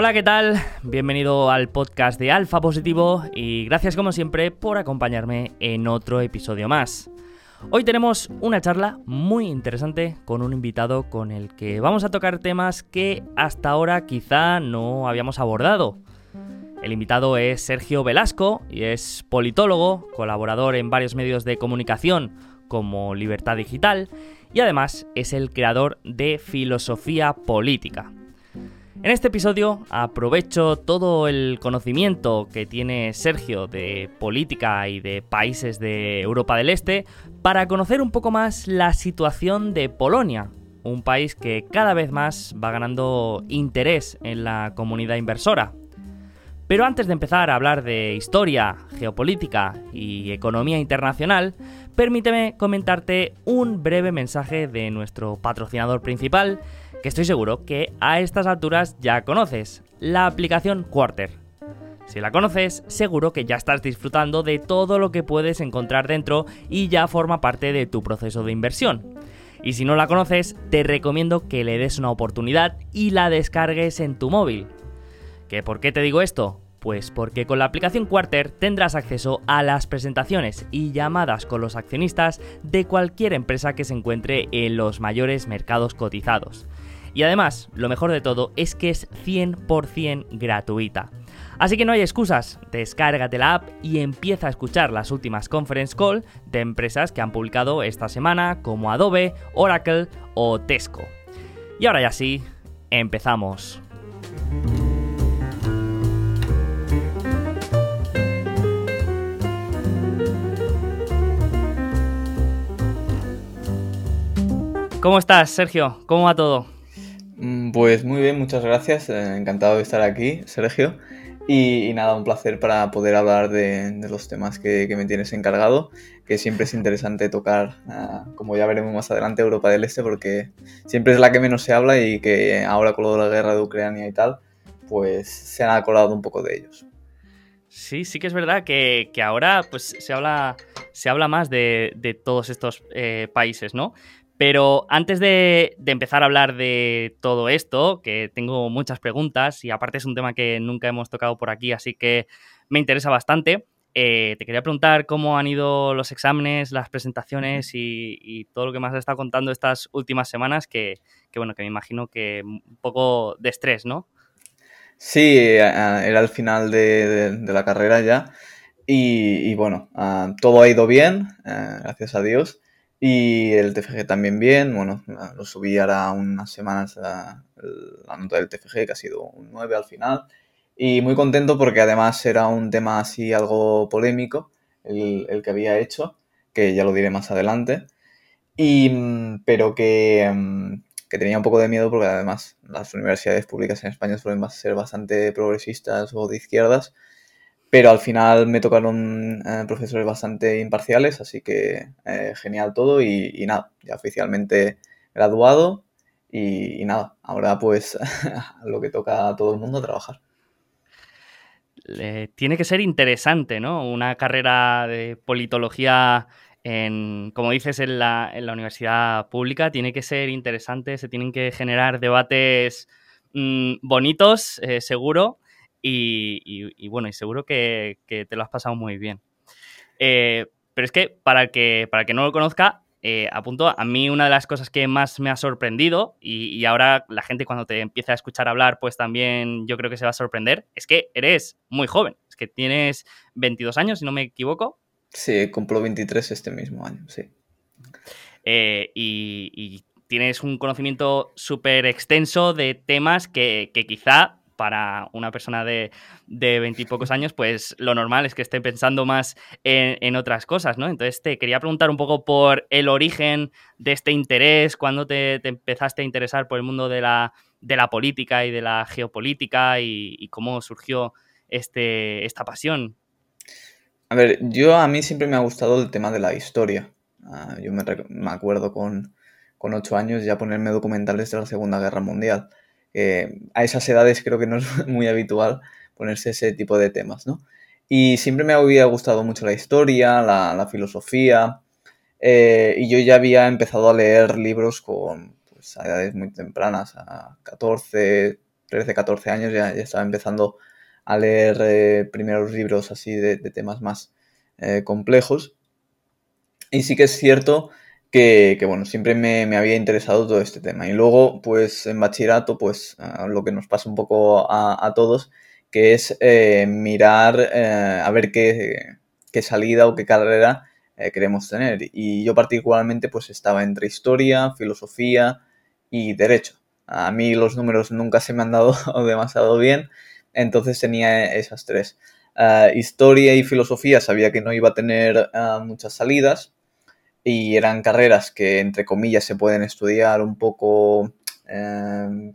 Hola, ¿qué tal? Bienvenido al podcast de Alfa Positivo y gracias como siempre por acompañarme en otro episodio más. Hoy tenemos una charla muy interesante con un invitado con el que vamos a tocar temas que hasta ahora quizá no habíamos abordado. El invitado es Sergio Velasco y es politólogo, colaborador en varios medios de comunicación como Libertad Digital y además es el creador de Filosofía Política. En este episodio aprovecho todo el conocimiento que tiene Sergio de política y de países de Europa del Este para conocer un poco más la situación de Polonia, un país que cada vez más va ganando interés en la comunidad inversora. Pero antes de empezar a hablar de historia, geopolítica y economía internacional, permíteme comentarte un breve mensaje de nuestro patrocinador principal, que estoy seguro que a estas alturas ya conoces, la aplicación Quarter. Si la conoces, seguro que ya estás disfrutando de todo lo que puedes encontrar dentro y ya forma parte de tu proceso de inversión. Y si no la conoces, te recomiendo que le des una oportunidad y la descargues en tu móvil. ¿Qué por qué te digo esto? Pues porque con la aplicación Quarter tendrás acceso a las presentaciones y llamadas con los accionistas de cualquier empresa que se encuentre en los mayores mercados cotizados. Y además, lo mejor de todo es que es 100% gratuita. Así que no hay excusas, descárgate la app y empieza a escuchar las últimas conference call de empresas que han publicado esta semana como Adobe, Oracle o Tesco. Y ahora ya sí, empezamos. ¿Cómo estás, Sergio? ¿Cómo va todo? Mm, pues muy bien, muchas gracias. Eh, encantado de estar aquí, Sergio. Y, nada, un placer para poder hablar de, los temas que, me tienes encargado, que siempre es interesante tocar, ah, como ya veremos más adelante, Europa del Este, porque siempre es la que menos se habla y que ahora con lo de la guerra de Ucrania y tal, pues se han acordado un poco de ellos. Sí, sí que es verdad que, ahora pues se habla, se habla más de, todos estos eh, países, ¿no? Pero antes de, empezar a hablar de todo esto, que tengo muchas preguntas y aparte es un tema que nunca hemos tocado por aquí, así que me interesa bastante, eh, te quería preguntar cómo han ido los exámenes, las presentaciones y, todo lo que más has estado contando estas últimas semanas, que, bueno, que me imagino que un poco de estrés, ¿no? Sí, era el final de, la carrera ya y, bueno, ah, todo ha ido bien, eh, gracias a Dios. Y el TFG también bien, bueno, lo subí ahora unas semanas la, nota del TFG, que ha sido un 9 al final. Y muy contento porque además era un tema así algo polémico, el, que había hecho, que ya lo diré más adelante. Y, mm, pero que, mm, que tenía un poco de miedo porque además las universidades públicas en España suelen ser bastante progresistas o de izquierdas pero al final me tocaron eh, profesores bastante imparciales, así que eh, genial todo y, nada, ya oficialmente graduado y, nada, ahora pues lo que toca a todo el mundo trabajar. tiene que ser interesante, ¿no? Una carrera de politología en, como dices, en la, universidad pública, tiene que ser interesante, se tienen que generar debates mm, bonitos, eh, seguro, y, bueno, y seguro que, te lo has pasado muy bien. Eh, pero es que para el que, para que no lo conozca, eh, apunto, a mí una de las cosas que más me ha sorprendido, y, ahora la gente cuando te empieza a escuchar hablar, pues también yo creo que se va a sorprender, es que eres muy joven, es que tienes 22 años, si no me equivoco. Sí, cumplo 23 este mismo año, sí. Eh, y, tienes un conocimiento súper extenso de temas que, que quizá para una persona de, veintipocos años, pues lo normal es que esté pensando más en, otras cosas, ¿no? Entonces te quería preguntar un poco por el origen de este interés, cuándo te, empezaste a interesar por el mundo de la, política y de la geopolítica y, cómo surgió este, esta pasión. A ver, yo a mí siempre me ha gustado el tema de la historia. Ah, yo me, acuerdo con, con ocho años ya ponerme documentales de la Segunda Guerra Mundial a esas edades creo que no es muy habitual ponerse ese tipo de temas, ¿no? Y siempre me había gustado mucho la historia, la, filosofía, eh, y yo ya había empezado a leer libros con, pues, a edades muy tempranas, a 14, 13, 14 años ya, ya estaba empezando a leer eh, primeros libros así de, temas más eh, complejos. Y sí que es cierto que, bueno, siempre me, había interesado todo este tema. Y luego, pues en bachillerato, pues lo que nos pasa un poco a, todos, que es eh, mirar a ver qué, qué, salida o qué carrera queremos tener. Y yo particularmente, pues estaba entre historia, filosofía y derecho. A mí los números nunca se me han dado demasiado bien, entonces tenía esas tres. Historia y filosofía sabía que no iba a tener muchas salidas y eran carreras que, entre comillas, se pueden estudiar un poco em,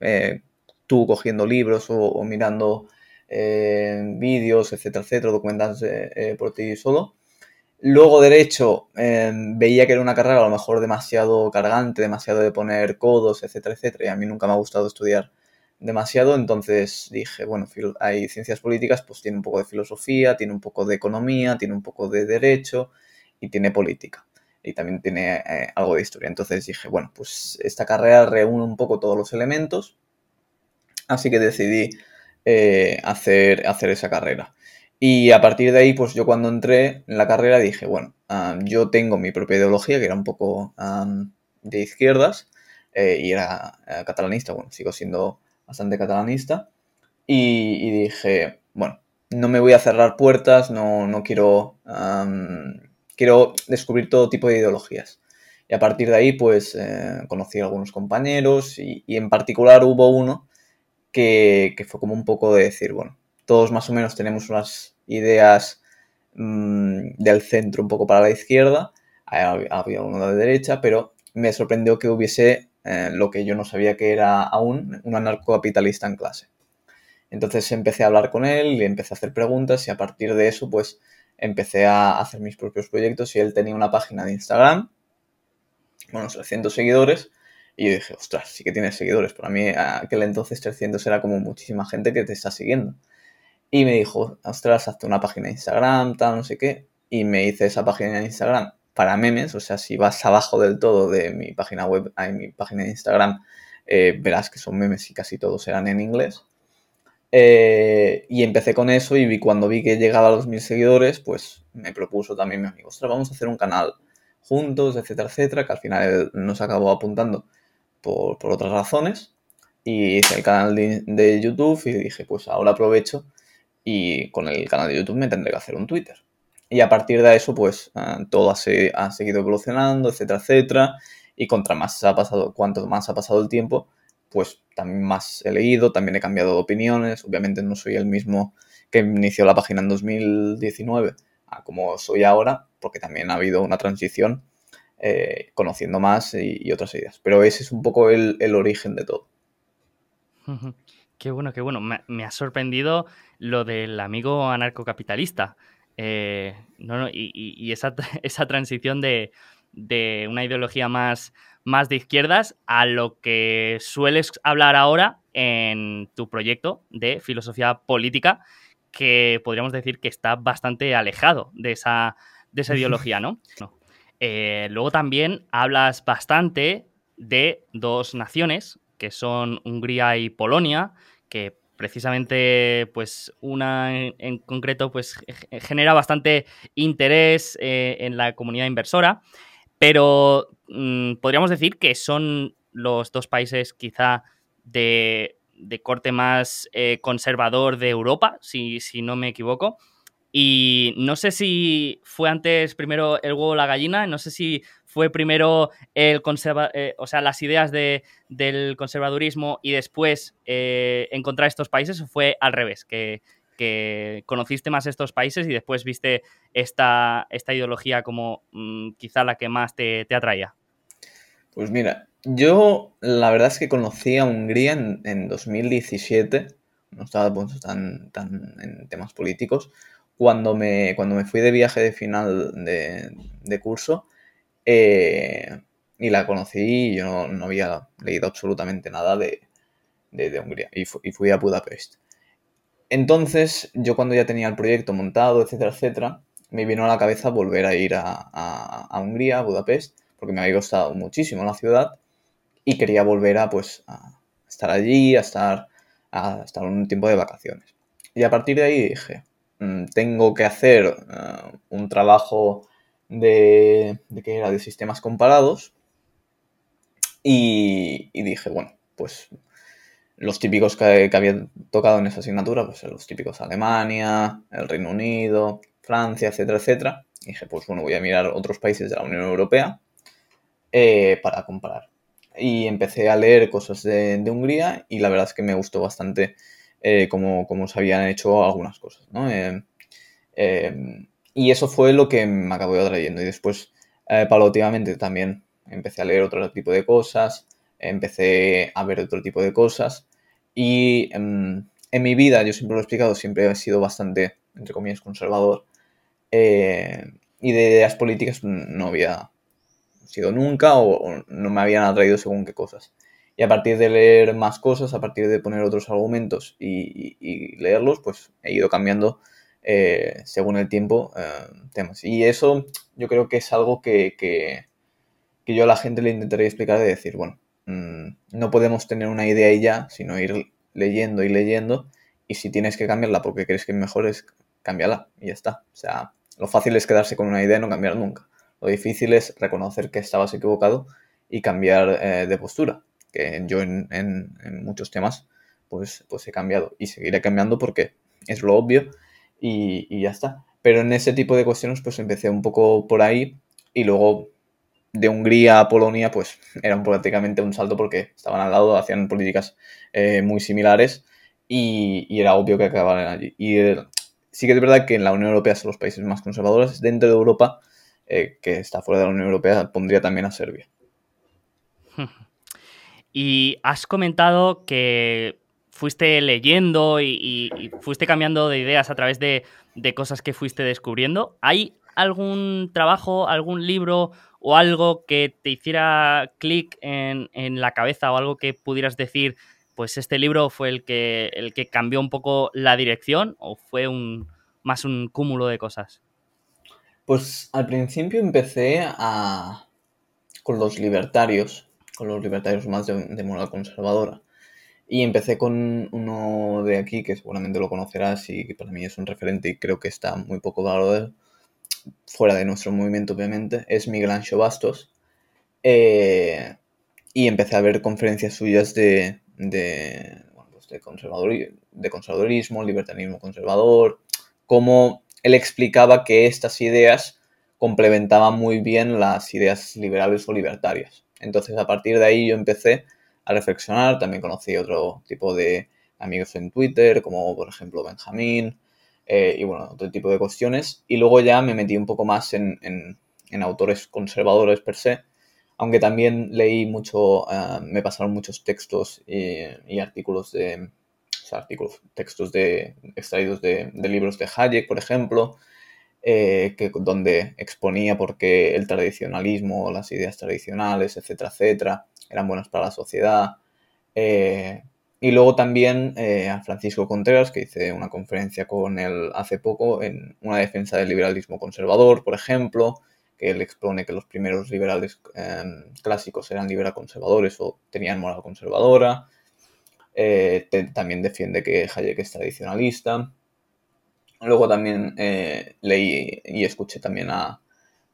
eh, tú cogiendo libros o, mirando eh, vídeos, etcétera, etcétera, documentándose eh, por ti solo. Luego derecho em, veía que era una carrera a lo mejor demasiado cargante, demasiado de poner codos, etcétera, etcétera, y a mí nunca me ha gustado estudiar demasiado, entonces dije, bueno, hay ciencias políticas, pues tiene un poco de filosofía, tiene un poco de economía, tiene un poco de derecho y tiene política. Y también tiene eh, algo de historia. Entonces dije, bueno, pues esta carrera reúne un poco todos los elementos. Así que decidí eh, hacer, hacer esa carrera. Y a partir de ahí, pues yo cuando entré en la carrera dije, bueno, yo tengo mi propia ideología, que era un poco de izquierdas, eh, y era catalanista, bueno, sigo siendo bastante catalanista, y, dije, bueno, no me voy a cerrar puertas, no, no quiero, quiero descubrir todo tipo de ideologías. Y a partir de ahí, pues eh, conocí a algunos compañeros y, en particular hubo uno que, fue como un poco de decir, bueno, todos más o menos tenemos unas ideas mm, del centro un poco para la izquierda, había uno de derecha, pero me sorprendió que hubiese eh, lo que yo no sabía que era aún un anarcocapitalista en clase. Entonces empecé a hablar con él y empecé a hacer preguntas y a partir de eso pues empecé a hacer mis propios proyectos y él tenía una página de Instagram, unos 300 seguidores y yo dije, ostras, sí que tienes seguidores. Para mí aquel entonces 300 era como muchísima gente que te está siguiendo. Y me dijo, ostras, hazte una página de Instagram, tal, no sé qué. Y me hice esa página de Instagram para memes, o sea, si vas abajo del todo de mi página web a mi página de Instagram, eh, verás que son memes y casi todos eran en inglés. Eh, y empecé con eso y cuando vi que llegaba a los mil seguidores, pues me propuso también mi amigo, ostras, vamos a hacer un canal juntos, etcétera, etcétera, que al final nos acabó apuntando por, otras razones. Y hice el canal de, YouTube y dije, pues ahora aprovecho y con el canal de YouTube me tendré que hacer un Twitter. Y a partir de eso, pues ah, todo ha, ha, seguido evolucionando, etcétera, etcétera. Y contra más ha pasado, cuanto más ha pasado el tiempo, pues también más he leído, también he cambiado de opiniones. Obviamente no soy el mismo que inició la página en 2019 a como soy ahora, porque también ha habido una transición eh, conociendo más y, otras ideas. Pero ese es un poco el, origen de todo. Qué bueno, qué bueno. me ha sorprendido lo del amigo anarcocapitalista. Eh, no, y, esa, transición de, una ideología más, más de izquierdas a lo que sueles hablar ahora en tu proyecto de filosofía política, que podríamos decir que está bastante alejado de esa, de esa ideología, ¿no? Eh, luego también hablas bastante de dos naciones, que son Hungría y Polonia, que precisamente pues una en, concreto pues genera bastante interés eh, en la comunidad inversora, pero mm, podríamos decir que son los dos países quizá de, corte más eh, conservador de Europa, si, no me equivoco. Y no sé si fue antes primero el huevo o la gallina, no sé si fue primero el conserva eh, o sea, las ideas de, del conservadurismo y después eh, encontrar estos países, o fue al revés, que, conociste más estos países y después viste esta, esta ideología como mm, quizá la que más te, atraía? Pues mira, yo la verdad es que conocí a Hungría en, 2017, no estaba tan, tan en temas políticos, cuando me, cuando me fui de viaje de final de, de curso eh, y la conocí y yo no, había leído absolutamente nada de, Hungría y, fui a Budapest. Entonces, yo cuando ya tenía el proyecto montado, etcétera, etcétera, me vino a la cabeza volver a ir a, Hungría, a Budapest, porque me había gustado muchísimo la ciudad y quería volver a, pues, a estar allí, a estar, a estar un tiempo de vacaciones. Y a partir de ahí dije, mm, tengo que hacer eh, un trabajo de, de, que era de sistemas comparados. Y, y dije, bueno, pues los típicos que, que, había tocado en esa asignatura, pues los típicos Alemania, el Reino Unido, Francia, etcétera, etcétera. Y dije, pues bueno, voy a mirar otros países de la Unión Europea eh, para comparar. Y empecé a leer cosas de, Hungría y la verdad es que me gustó bastante eh, cómo, cómo, se habían hecho algunas cosas, ¿no? Eh, y eso fue lo que me acabó atrayendo. Y después, paulativamente, también empecé a leer otro tipo de cosas, empecé a ver otro tipo de cosas. Y en, en mi vida, yo siempre lo he explicado, siempre he sido bastante, entre comillas, conservador. Eh, y de ideas políticas no había sido nunca o, o, no me habían atraído según qué cosas. Y a partir de leer más cosas, a partir de poner otros argumentos y, y, y leerlos, pues he ido cambiando eh, según el tiempo eh, temas. Y eso yo creo que es algo que, que, que, yo a la gente le intentaré explicar de decir, bueno, mmm, no podemos tener una idea y ya, sino ir leyendo y leyendo. Y si tienes que cambiarla porque crees que es mejor, es cambiarla y ya está. O sea, lo fácil es quedarse con una idea y no cambiar nunca. Lo difícil es reconocer que estabas equivocado y cambiar eh, de postura. Que yo en, en, en, muchos temas pues, pues he cambiado y seguiré cambiando porque es lo obvio y, y, ya está. Pero en ese tipo de cuestiones pues empecé un poco por ahí y luego de Hungría a Polonia pues era prácticamente un salto porque estaban al lado, hacían políticas eh, muy similares y, era obvio que acabaran allí. Y eh, sí que es verdad que en la Unión Europea son los países más conservadores. Dentro de Europa, eh, que está fuera de la Unión Europea, pondría también a Serbia. Y has comentado que fuiste leyendo y, y, y, fuiste cambiando de ideas a través de, de, cosas que fuiste descubriendo. ¿Hay algún trabajo, algún libro o algo que te hiciera clic en, en, la cabeza o algo que pudieras decir, pues este libro fue el que, el que cambió un poco la dirección o fue un, más un cúmulo de cosas? Pues al principio empecé a... con los libertarios, con los libertarios más de, de moral conservadora y empecé con uno de aquí que seguramente lo conocerás y que para mí es un referente y creo que está muy poco valorado fuera de nuestro movimiento, obviamente. Es Miguel Ancho Bastos. Eh, y empecé a ver conferencias suyas de, de, pues conservadorismo, libertarismo conservador, cómo él explicaba que estas ideas complementaban muy bien las ideas liberales o libertarias. Entonces, a partir de ahí yo empecé a reflexionar. También conocí otro tipo de amigos en Twitter, como por ejemplo Benjamín, eh, y bueno, otro tipo de cuestiones. Y luego ya me metí un poco más en, en, autores conservadores per se, aunque también leí mucho, uh, me pasaron muchos textos y, artículos de, o sea, textos de, extraídos de, libros de Hayek, por ejemplo, eh, que, donde exponía por qué el tradicionalismo, las ideas tradicionales, etcétera, etcétera, eran buenas para la sociedad. Eh, y luego también eh, a Francisco Contreras, que hice una conferencia con él hace poco en una defensa del liberalismo conservador, por ejemplo, que él expone que los primeros liberales eh, clásicos eran liberal conservadores o tenían moral conservadora. Eh, también defiende que Hayek es tradicionalista. Luego también eh, leí y escuché también a,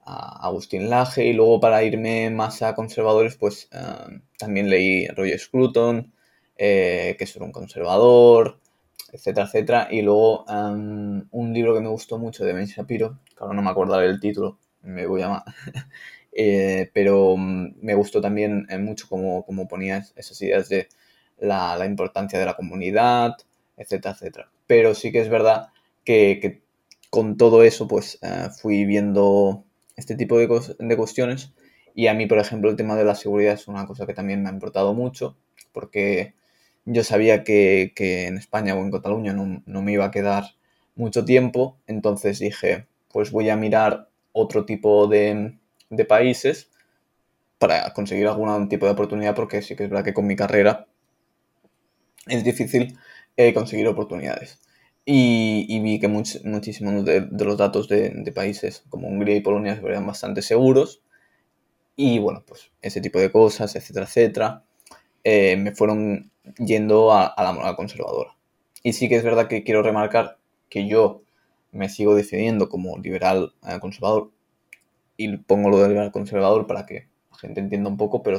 a Agustín Laje y luego para irme más a conservadores pues uh, también leí Roger Scruton eh, que es un conservador etcétera etcétera y luego um, un libro que me gustó mucho de Ben Shapiro que ahora no me acordaré el título me voy a llamar eh, pero um, me gustó también eh, mucho como, como ponía esas ideas de la, importancia de la comunidad etcétera etcétera pero sí que es verdad que, con todo eso pues fui viendo este tipo de, de, cuestiones. Y a mí, por ejemplo, el tema de la seguridad es una cosa que también me ha importado mucho, porque yo sabía que, que en España o en Cataluña no, no, me iba a quedar mucho tiempo, entonces dije, pues voy a mirar otro tipo de, de países para conseguir algún tipo de oportunidad, porque sí que es verdad que con mi carrera es difícil eh, conseguir oportunidades. Y, vi que much, muchísimos de, los datos de, de, países como Hungría y Polonia se veían bastante seguros. Y bueno, pues ese tipo de cosas, etcétera, etcétera, eh, me fueron yendo a, la moral conservadora. Y sí que es verdad que quiero remarcar que yo me sigo definiendo como liberal eh, conservador y pongo lo de liberal conservador para que la gente entienda un poco, pero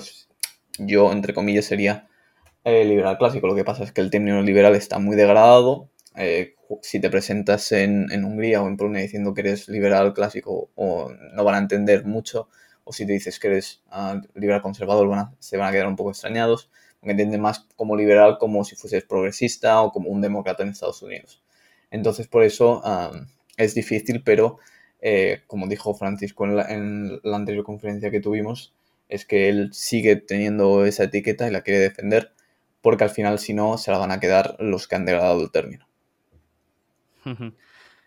yo, entre comillas, sería eh, liberal clásico. Lo que pasa es que el término liberal está muy degradado. Eh, si te presentas en, Hungría o en Polonia diciendo que eres liberal clásico, o no van a entender mucho, o si te dices que eres ah, liberal conservador, se van a quedar un poco extrañados, porque entienden más como liberal como si fueses progresista o como un demócrata en Estados Unidos. Entonces, por eso es difícil, pero eh, como dijo Francisco en la, anterior conferencia que tuvimos, es que él sigue teniendo esa etiqueta y la quiere defender, porque al final, si no, se la van a quedar los que han degradado el término.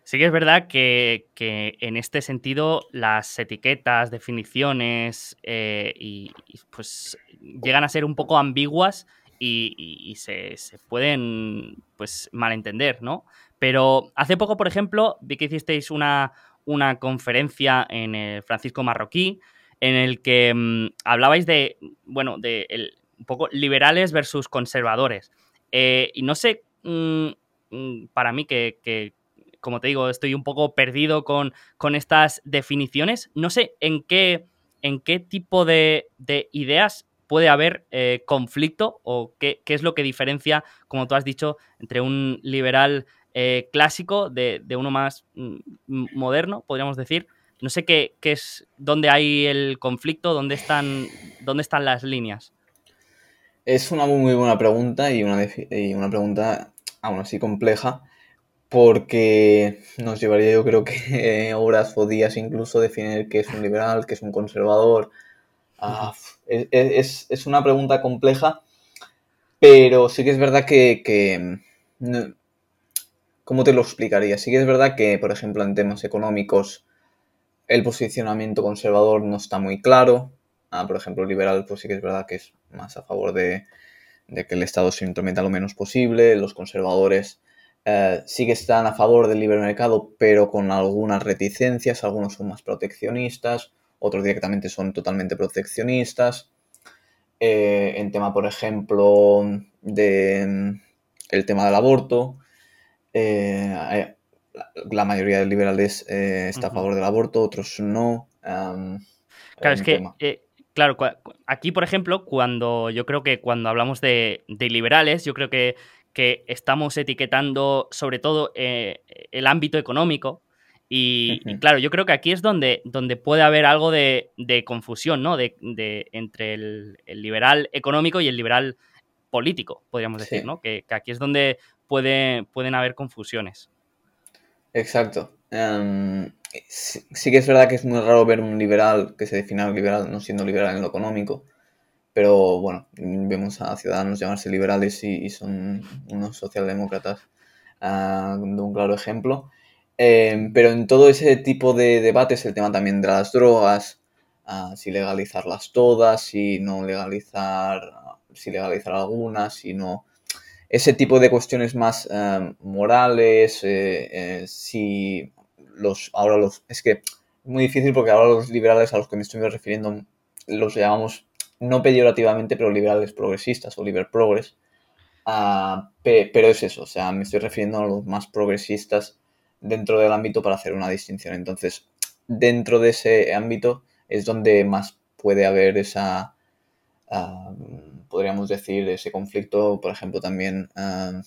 Sí que es verdad que, en este sentido las etiquetas, definiciones eh, y, pues llegan a ser un poco ambiguas y, se, pueden pues malentender, ¿no? Pero hace poco, por ejemplo, vi que hicisteis una, una conferencia en el Francisco Marroquí en el que mm, hablabais de, bueno, de un poco liberales versus conservadores. Eh, y no sé, mm, mm, para mí que, como te digo, estoy un poco perdido con, con estas definiciones, no sé en qué, en qué tipo de, ideas puede haber eh, conflicto o qué, qué, es lo que diferencia, como tú has dicho, entre un liberal eh, clásico de, uno más mm, moderno, podríamos decir. No sé qué, es, dónde hay el conflicto, dónde están, dónde están las líneas. Es una muy, buena pregunta y una, y una pregunta aún así compleja porque nos llevaría yo creo que horas o días incluso definir qué es un liberal, qué es un conservador. Es, una pregunta compleja, pero sí que es verdad que, ¿Cómo te lo explicaría? Sí que es verdad que, por ejemplo, en temas económicos el posicionamiento conservador no está muy claro. Ah, por ejemplo, liberal, pues sí que es verdad que es más a favor de, que el Estado se intrometa lo menos posible. Los conservadores eh, sí que están a favor del libre mercado, pero con algunas reticencias. Algunos son más proteccionistas, otros directamente son totalmente proteccionistas. Eh, en tema, por ejemplo, de mm, el tema del aborto, eh, la mayoría de liberales eh, está a favor del aborto, otros no. claro, es que, eh, claro, aquí, por ejemplo, cuando yo creo que cuando hablamos de, liberales, yo creo que, que, estamos etiquetando sobre todo el ámbito económico. Y, claro, yo creo que aquí es donde, donde puede haber algo de, confusión, ¿no? De, entre el, liberal económico y el liberal político, podríamos decir, ¿no? que, aquí es donde pueden haber confusiones. Exacto. Em, sí, que es verdad que es muy raro ver un liberal que se defina liberal no siendo liberal en lo económico, pero bueno, vemos a ciudadanos llamarse liberales y, son unos socialdemócratas ah, de un claro ejemplo. Em, pero en todo ese tipo de debates, el tema también de las drogas, ah, si legalizarlas todas, si no legalizar, si legalizar algunas, si no ese tipo de cuestiones más eh, morales, eh, eh, si los, ahora los, es que es muy difícil porque ahora los liberales a los que me estoy refiriendo los llamamos no peyorativamente, pero liberales progresistas o liber progress. Ah, pero es eso, o sea, me estoy refiriendo a los más progresistas dentro del ámbito para hacer una distinción. Entonces, dentro de ese ámbito es donde más puede haber esa, podríamos decir, ese conflicto, por ejemplo, también uh,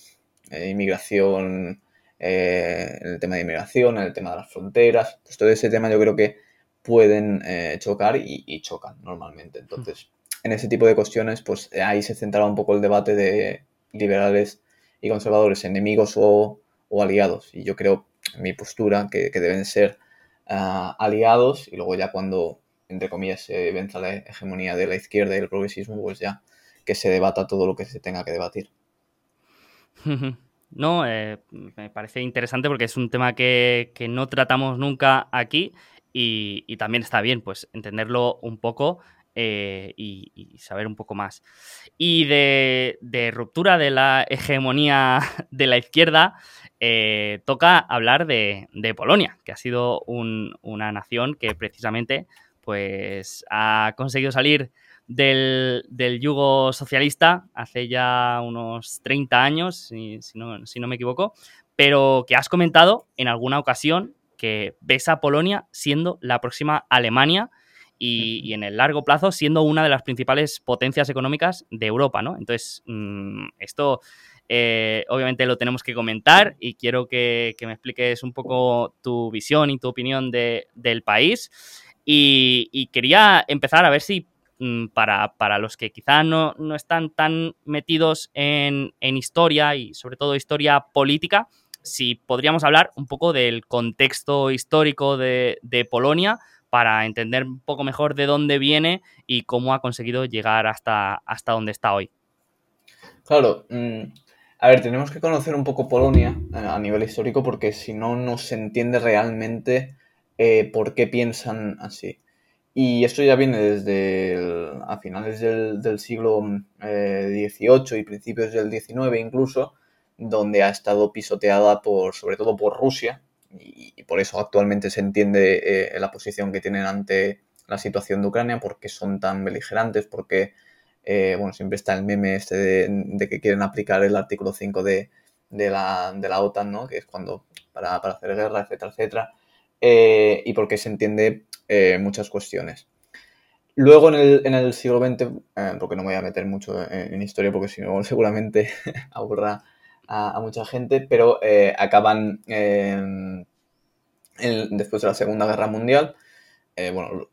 inmigración, eh, el tema de inmigración, el tema de las fronteras, pues todo ese tema yo creo que pueden eh, chocar y, chocan normalmente. Entonces, en ese tipo de cuestiones, pues ahí se centrará un poco el debate de liberales y conservadores, enemigos o, aliados. Y yo creo, mi postura, que, deben ser ah, aliados y luego ya cuando, entre comillas, se venza la hegemonía de la izquierda y el progresismo, pues ya que se debata todo lo que se tenga que debatir. No, eh, me parece interesante porque es un tema que, no tratamos nunca aquí y, también está bien pues entenderlo un poco eh, y, saber un poco más. Y de, ruptura de la hegemonía de la izquierda, eh, toca hablar de, Polonia, que ha sido una nación que precisamente pues, ha conseguido salir del, yugo socialista hace ya unos 30 años, si, no, si no me equivoco, pero que has comentado en alguna ocasión que ves a Polonia siendo la próxima Alemania y, en el largo plazo siendo una de las principales potencias económicas de Europa, ¿no? Entonces, mm, esto eh, obviamente lo tenemos que comentar y quiero que, me expliques un poco tu visión y tu opinión del país. Y, quería empezar a ver si mm, para, los que quizá no, están tan metidos en, historia y sobre todo historia política, si podríamos hablar un poco del contexto histórico de, de Polonia para entender un poco mejor de dónde viene y cómo ha conseguido llegar hasta, hasta donde está hoy. Claro, mm, a ver, tenemos que conocer un poco Polonia eh, a nivel histórico porque si no, no se entiende realmente eh, por qué piensan así. Y esto ya viene desde a finales del, siglo XVIII eh, y principios del XIX incluso, donde ha estado pisoteada por, sobre todo por Rusia, y, por eso actualmente se entiende eh, la posición que tienen ante la situación de Ucrania, porque son tan beligerantes, porque, eh, bueno, siempre está el meme este de, que quieren aplicar el artículo 5 de, la, de la OTAN, ¿no? Que es cuando, para, hacer guerra, etcétera, etcétera, eh, y porque se entiende muchas cuestiones. Luego en el, en el siglo XX, porque no voy a meter mucho en, historia, porque si no seguramente aburra a, mucha gente, pero eh, acaban em, después de la Segunda Guerra Mundial. Eh, bueno,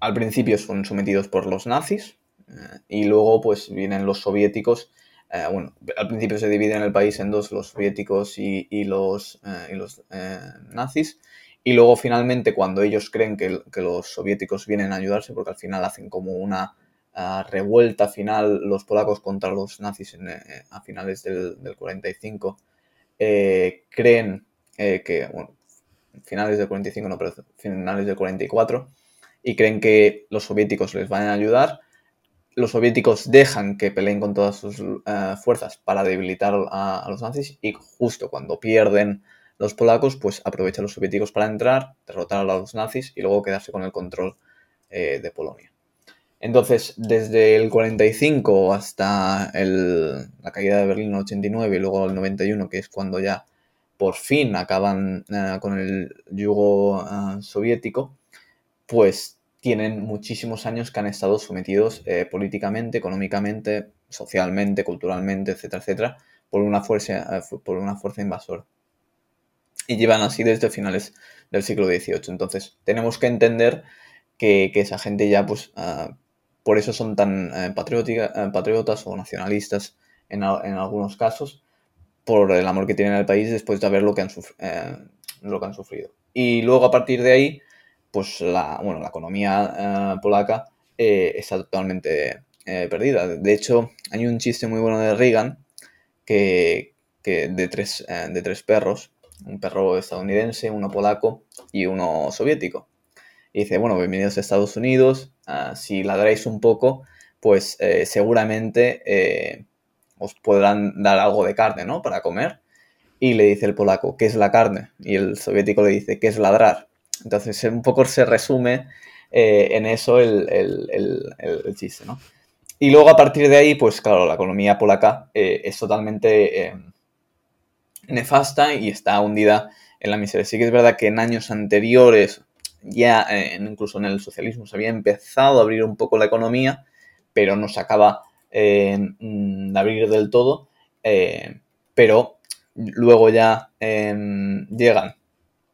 al principio son sometidos por los nazis eh, y luego pues vienen los soviéticos. bueno, al principio se dividen el país en dos, los soviéticos y, los, y los nazis. Y luego finalmente cuando ellos creen que, que, los soviéticos vienen a ayudarse, porque al final hacen como una revuelta final los polacos contra los nazis eh, a finales del, 45 eh, creen eh, que, bueno, finales del 45 no, pero finales del 44 y creen que los soviéticos les van a ayudar. Los soviéticos dejan que peleen con todas sus fuerzas para debilitar a, los nazis y justo cuando pierden los polacos, pues aprovechan los soviéticos para entrar, derrotar a los nazis y luego quedarse con el control de Polonia. Entonces, desde el 45 hasta la caída de Berlín en el 89 y luego el 91, que es cuando ya por fin acaban eh, con el yugo eh, soviético, pues tienen muchísimos años que han estado sometidos eh, políticamente, económicamente, socialmente, culturalmente, etcétera, etcétera, por una fuerza, por una fuerza invasora. Y llevan así desde finales del siglo XVIII. Entonces, tenemos que entender que, esa gente ya pues por eso son tan eh, eh, patriotas o nacionalistas en, algunos casos, por el amor que tienen al país después de ver lo que han, eh, lo que han sufrido. Y luego a partir de ahí, pues la, bueno, la economía polaca está totalmente perdida. De hecho, hay un chiste muy bueno de Reagan que, de, tres, de tres perros, un perro estadounidense, uno polaco y uno soviético. Y dice, bueno, bienvenidos a Estados Unidos, Ah, si ladráis un poco, pues eh, seguramente eh, os podrán dar algo de carne, ¿no? Para comer. Y le dice el polaco, ¿qué es la carne? Y el soviético le dice, ¿qué es ladrar? Entonces un poco se resume eh, en eso el, chiste, ¿no? Y luego a partir de ahí, pues claro, la economía polaca es totalmente nefasta y está hundida en la miseria. Sí que es verdad que en años anteriores ya incluso en el socialismo se había empezado a abrir un poco la economía, pero no se acaba eh, de abrir del todo. Eh, pero luego ya em, llegan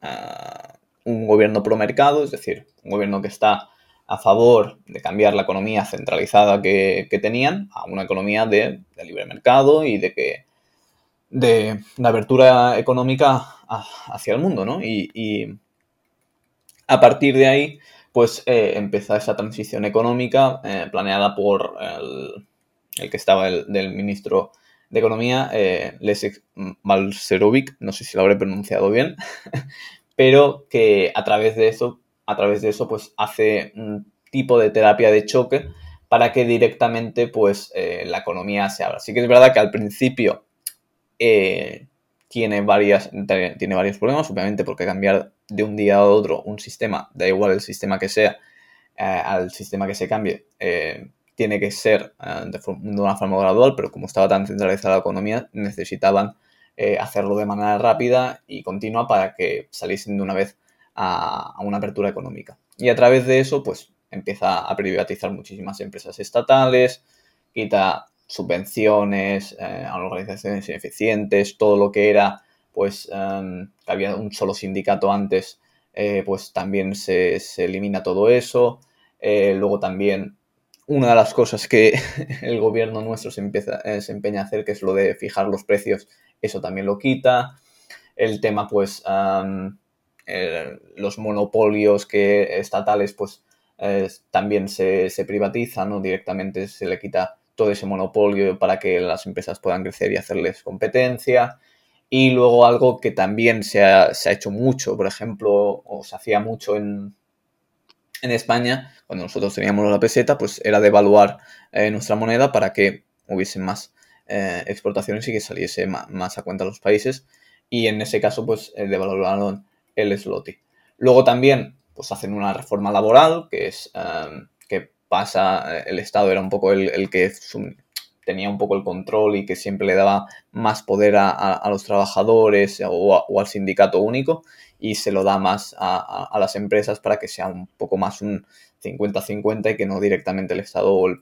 a un gobierno pro mercado, es decir, un gobierno que está a favor de cambiar la economía centralizada que, tenían a una economía de, libre mercado y de que de, abertura económica hacia el mundo, ¿no? y, a partir de ahí, pues eh, empieza esa transición económica eh, planeada por el, que estaba el, del ministro de Economía, eh, Leszek no sé si lo habré pronunciado bien, pero que a través de eso, a través de eso, pues hace un tipo de terapia de choque para que directamente, pues, eh, la economía se abra. Así que es verdad que al principio tiene, varias, tiene varios problemas, obviamente porque cambiar de un día a otro un sistema, da igual el sistema que sea, al sistema que se cambie tiene que ser de, una forma gradual, pero como estaba tan centralizada la economía, necesitaban hacerlo de manera rápida y continua para que saliesen de una vez a, a, una apertura económica. Y a través de eso, pues empieza a privatizar muchísimas empresas estatales, quita subvenciones eh, a organizaciones ineficientes, todo lo que era, pues, em, había un solo sindicato antes, eh, pues también se, elimina todo eso. Eh, luego también una de las cosas que el gobierno nuestro se, empieza, se empeña a hacer, que es lo de fijar los precios, eso también lo quita. El tema, pues, em, los monopolios que estatales, pues, también se, se privatizan, ¿no? Directamente se le quita todo ese monopolio para que las empresas puedan crecer y hacerles competencia. Y luego algo que también se ha, hecho mucho, por ejemplo, o se hacía mucho en, en España, cuando nosotros teníamos la peseta, pues era devaluar eh, nuestra moneda para que hubiesen más eh, exportaciones y que saliese más, a cuenta los países. Y en ese caso, pues eh, devaluaron el slotty. Luego también, pues hacen una reforma laboral, que es pasa, el Estado era un poco el, que tenía un poco el control y que siempre le daba más poder a, los trabajadores o, al sindicato único y se lo da más a, las empresas para que sea un poco más un 50-50 y que no directamente el Estado o, eh,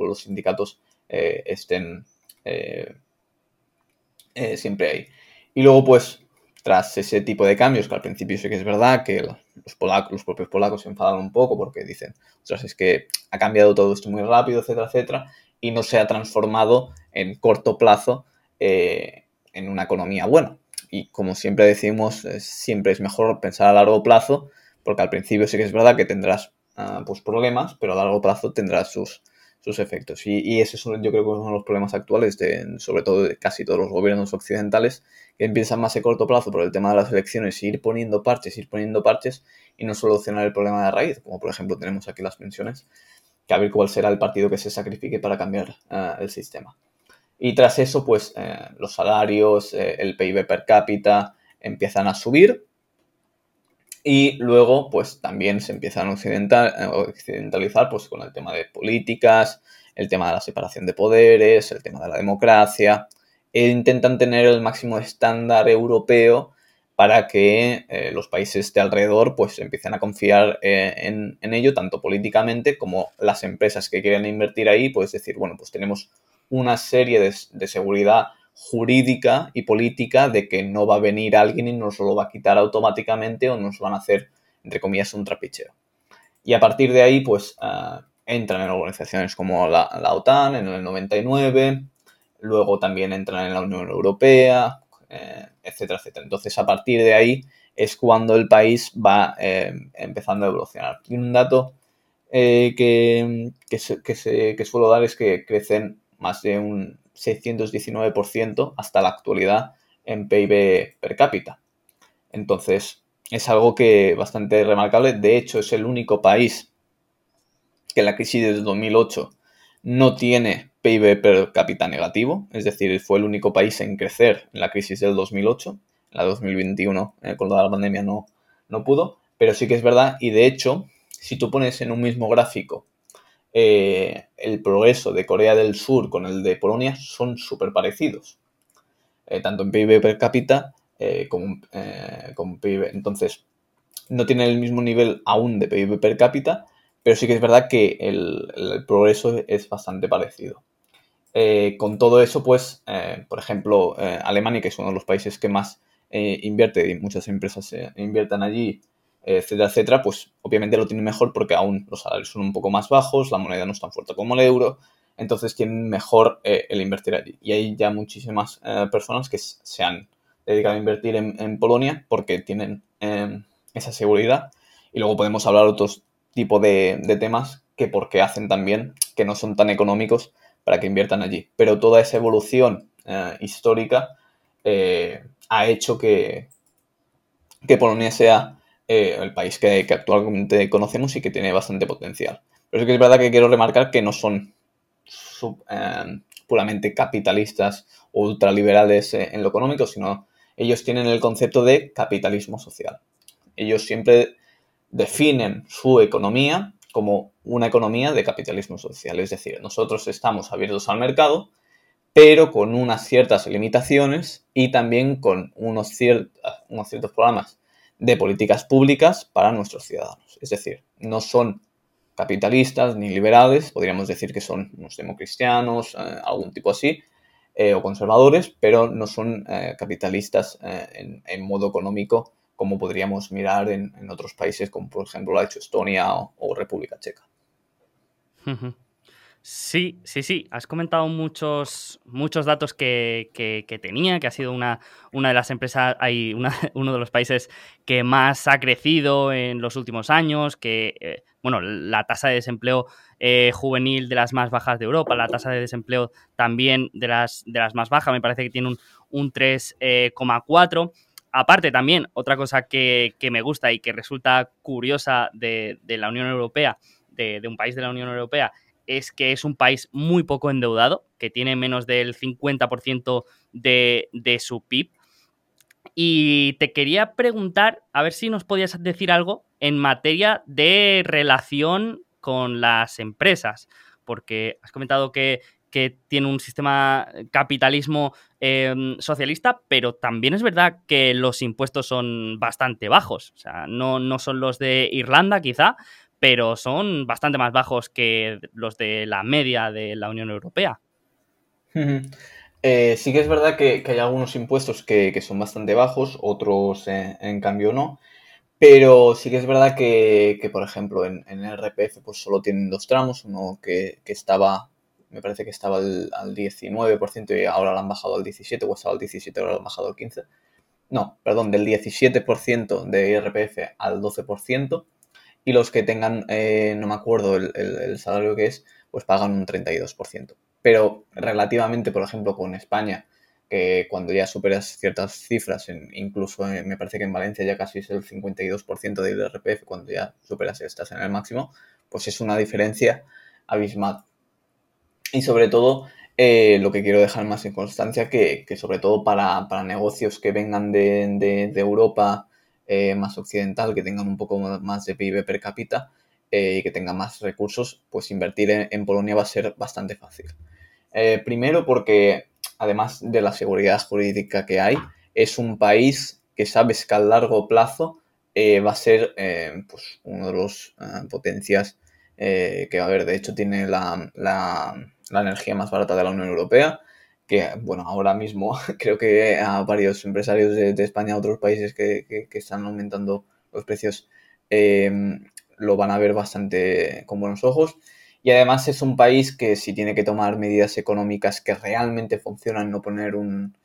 los sindicatos eh, estén eh, siempre ahí. Y luego pues tras ese tipo de cambios, que al principio sí que es verdad que los, polacos, los propios polacos se enfadan un poco porque dicen, ostras, es que ha cambiado todo esto muy rápido, etcétera, etcétera, y no se ha transformado en corto plazo eh, en una economía buena. Y como siempre decimos, siempre es mejor pensar a largo plazo, porque al principio sí que es verdad que tendrás ah, pues problemas, pero a largo plazo tendrás sus, sus efectos. Y, y ese es, yo creo que uno de los problemas actuales, sobre todo de casi todos los gobiernos occidentales, que empiezan más a corto plazo por el tema de las elecciones, ir poniendo parches, ir poniendo parches y no solucionar el problema de raíz, como por ejemplo tenemos aquí las pensiones, que a ver cuál será el partido que se sacrifique para cambiar eh, el sistema. Y tras eso, pues eh, los salarios, eh, el PIB per cápita empiezan a subir y luego, pues también se empiezan a occidentalizar pues, con el tema de políticas, el tema de la separación de poderes, el tema de la democracia, e intentan tener el máximo estándar europeo para que eh, los países de alrededor pues empiecen a confiar eh, en, ello, tanto políticamente como las empresas que quieren invertir ahí, pues decir, bueno, pues tenemos una serie de, seguridad jurídica y política de que no va a venir alguien y nos lo va a quitar automáticamente o nos van a hacer, entre comillas, un trapicheo. Y a partir de ahí, pues eh, entran en organizaciones como la, la OTAN en el 99, luego también entran en la Unión Europea, eh, etcétera, etcétera. Entonces, a partir de ahí es cuando el país va eh, empezando a evolucionar. Y un dato eh, que, que, suelo dar es que crecen más de un 619% hasta la actualidad en PIB per cápita. Entonces, es algo que bastante remarcable. De hecho, es el único país que en la crisis de 2008 no tiene PIB per cápita negativo, es decir, fue el único país en crecer en la crisis del 2008, en la 2021 eh, con la pandemia no, no pudo, pero sí que es verdad y de hecho, si tú pones en un mismo gráfico eh, el progreso de Corea del Sur con el de Polonia son súper parecidos, eh, tanto en PIB per cápita como, como PIB. Entonces, no tienen el mismo nivel aún de PIB per cápita, pero sí que es verdad que el, progreso es bastante parecido. Eh, con todo eso, pues, eh, por ejemplo, eh, Alemania, que es uno de los países que más invierte y muchas empresas inviertan allí, etcétera, etcétera, pues obviamente lo tiene mejor porque aún los salarios son un poco más bajos, la moneda no es tan fuerte como el euro, entonces tienen mejor el invertir allí. Y hay ya muchísimas personas que se han dedicado a invertir en, Polonia porque tienen esa seguridad. Y luego podemos hablar otros tipo de, temas que porque hacen también que no son tan económicos para que inviertan allí. Pero toda esa evolución eh, histórica eh, ha hecho que, que Polonia sea eh, el país que, actualmente conocemos y que tiene bastante potencial. Pero es que es verdad que quiero remarcar que no son puramente capitalistas o ultraliberales en lo económico, sino ellos tienen el concepto de capitalismo social. Ellos siempre definen su economía como una economía de capitalismo social. Es decir, nosotros estamos abiertos al mercado, pero con unas ciertas limitaciones y también con unos, unos ciertos programas de políticas públicas para nuestros ciudadanos. Es decir, no son capitalistas ni liberales, podríamos decir que son unos democristianos, eh, algún tipo así, eh, o conservadores, pero no son eh, capitalistas en, modo económico como podríamos mirar en, otros países como por ejemplo lo ha hecho Estonia o, República Checa. Sí, sí, sí. Has comentado muchos, muchos datos que, tenía, que ha sido una, una de las empresas, hay uno de los países que más ha crecido en los últimos años, que, eh, bueno, la tasa de desempleo eh, juvenil de las más bajas de Europa, la tasa de desempleo también de las, de las más bajas, me parece que tiene un, un 3,4. Aparte también, otra cosa que, me gusta y que resulta curiosa de, la Unión Europea, de, un país de la Unión Europea, es que es un país muy poco endeudado, que tiene menos del 50% de, de su PIB. Y te quería preguntar, a ver si nos podías decir algo en materia de relación con las empresas, porque has comentado que, tiene un sistema capitalismo em, socialista, pero también es verdad que los impuestos son bastante bajos, o sea, no, no son los de Irlanda quizá, pero son bastante más bajos que los de la media de la Unión Europea. Eh, sí que es verdad que, hay algunos impuestos que, son bastante bajos, otros eh, en cambio no, pero sí que es verdad que, por ejemplo, en, el RPF pues solo tienen dos tramos, uno que, estaba, me parece que estaba al, 19% y ahora lo han bajado al 17%, o estaba al 17% y ahora lo han bajado al 15%. No, perdón, del 17% de IRPF al 12% y los que tengan, eh, no me acuerdo el, salario que es, pues pagan un 32%. Pero relativamente, por ejemplo, con España, que cuando ya superas ciertas cifras, incluso me parece que en Valencia ya casi es el 52% del IRPF, cuando ya superas estás en el máximo, pues es una diferencia abismal. Y sobre todo, eh, lo que quiero dejar más en constancia, que, que sobre todo para, negocios que vengan de, de Europa, eh, más occidental, que tengan un poco más de PIB per cápita eh, y que tengan más recursos, pues invertir en, Polonia va a ser bastante fácil. Primero porque, además de la seguridad jurídica que hay, es un país que sabes que a largo plazo va a ser pues uno de los potencias que va a haber. De hecho, tiene la, la energía más barata de la Unión Europea que, bueno, ahora mismo creo que a varios empresarios de, España, a otros países que, están aumentando los precios, eh, lo van a ver bastante con buenos ojos. Y además es un país que si tiene que tomar medidas económicas que realmente funcionan, no poner un,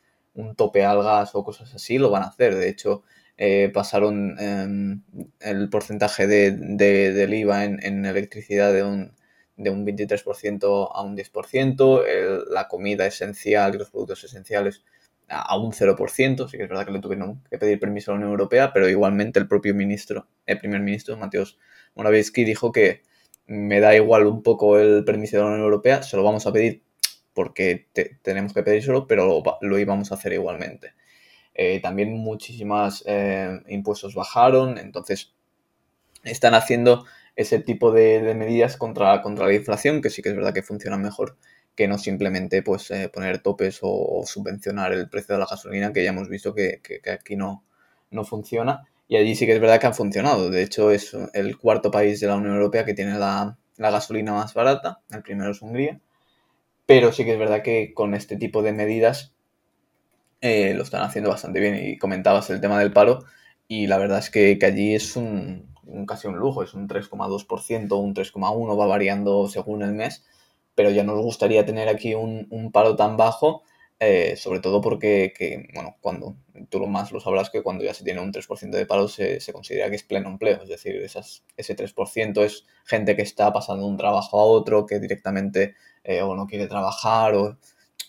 tope al gas o cosas así, lo van a hacer. De hecho, eh, pasaron em, el porcentaje de, del IVA en electricidad de un de un 23% a un 10%, la comida esencial y los productos esenciales a un 0%, sí que es verdad que le tuvieron que pedir permiso a la Unión Europea, pero igualmente el propio ministro, el primer ministro, Mateusz Morawiecki, dijo que me da igual un poco el permiso de la Unión Europea, se lo vamos a pedir porque tenemos que pedírselo, pero lo, íbamos a hacer igualmente. Eh, también muchísimas eh, impuestos bajaron, entonces están haciendo ese tipo de, medidas contra, contra la inflación, que sí que es verdad que funcionan mejor que no simplemente pues, eh, poner topes o, subvencionar el precio de la gasolina, que ya hemos visto que, aquí no, no funciona. Y allí sí que es verdad que han funcionado. De hecho, es el cuarto país de la Unión Europea que tiene la, gasolina más barata. El primero es Hungría. Pero sí que es verdad que con este tipo de medidas eh, lo están haciendo bastante bien. Y comentabas el tema del paro. Y la verdad es que allí es un, casi un lujo, es un 3,2%, un 3,1%, va variando según el mes, pero ya nos gustaría tener aquí un, paro tan bajo, eh, sobre todo porque, que, bueno, cuando tú lo más lo sabrás que cuando ya se tiene un 3% de paro se, considera que es pleno empleo, es decir, esas, ese 3% es gente que está pasando de un trabajo a otro, que directamente eh, o no quiere trabajar, o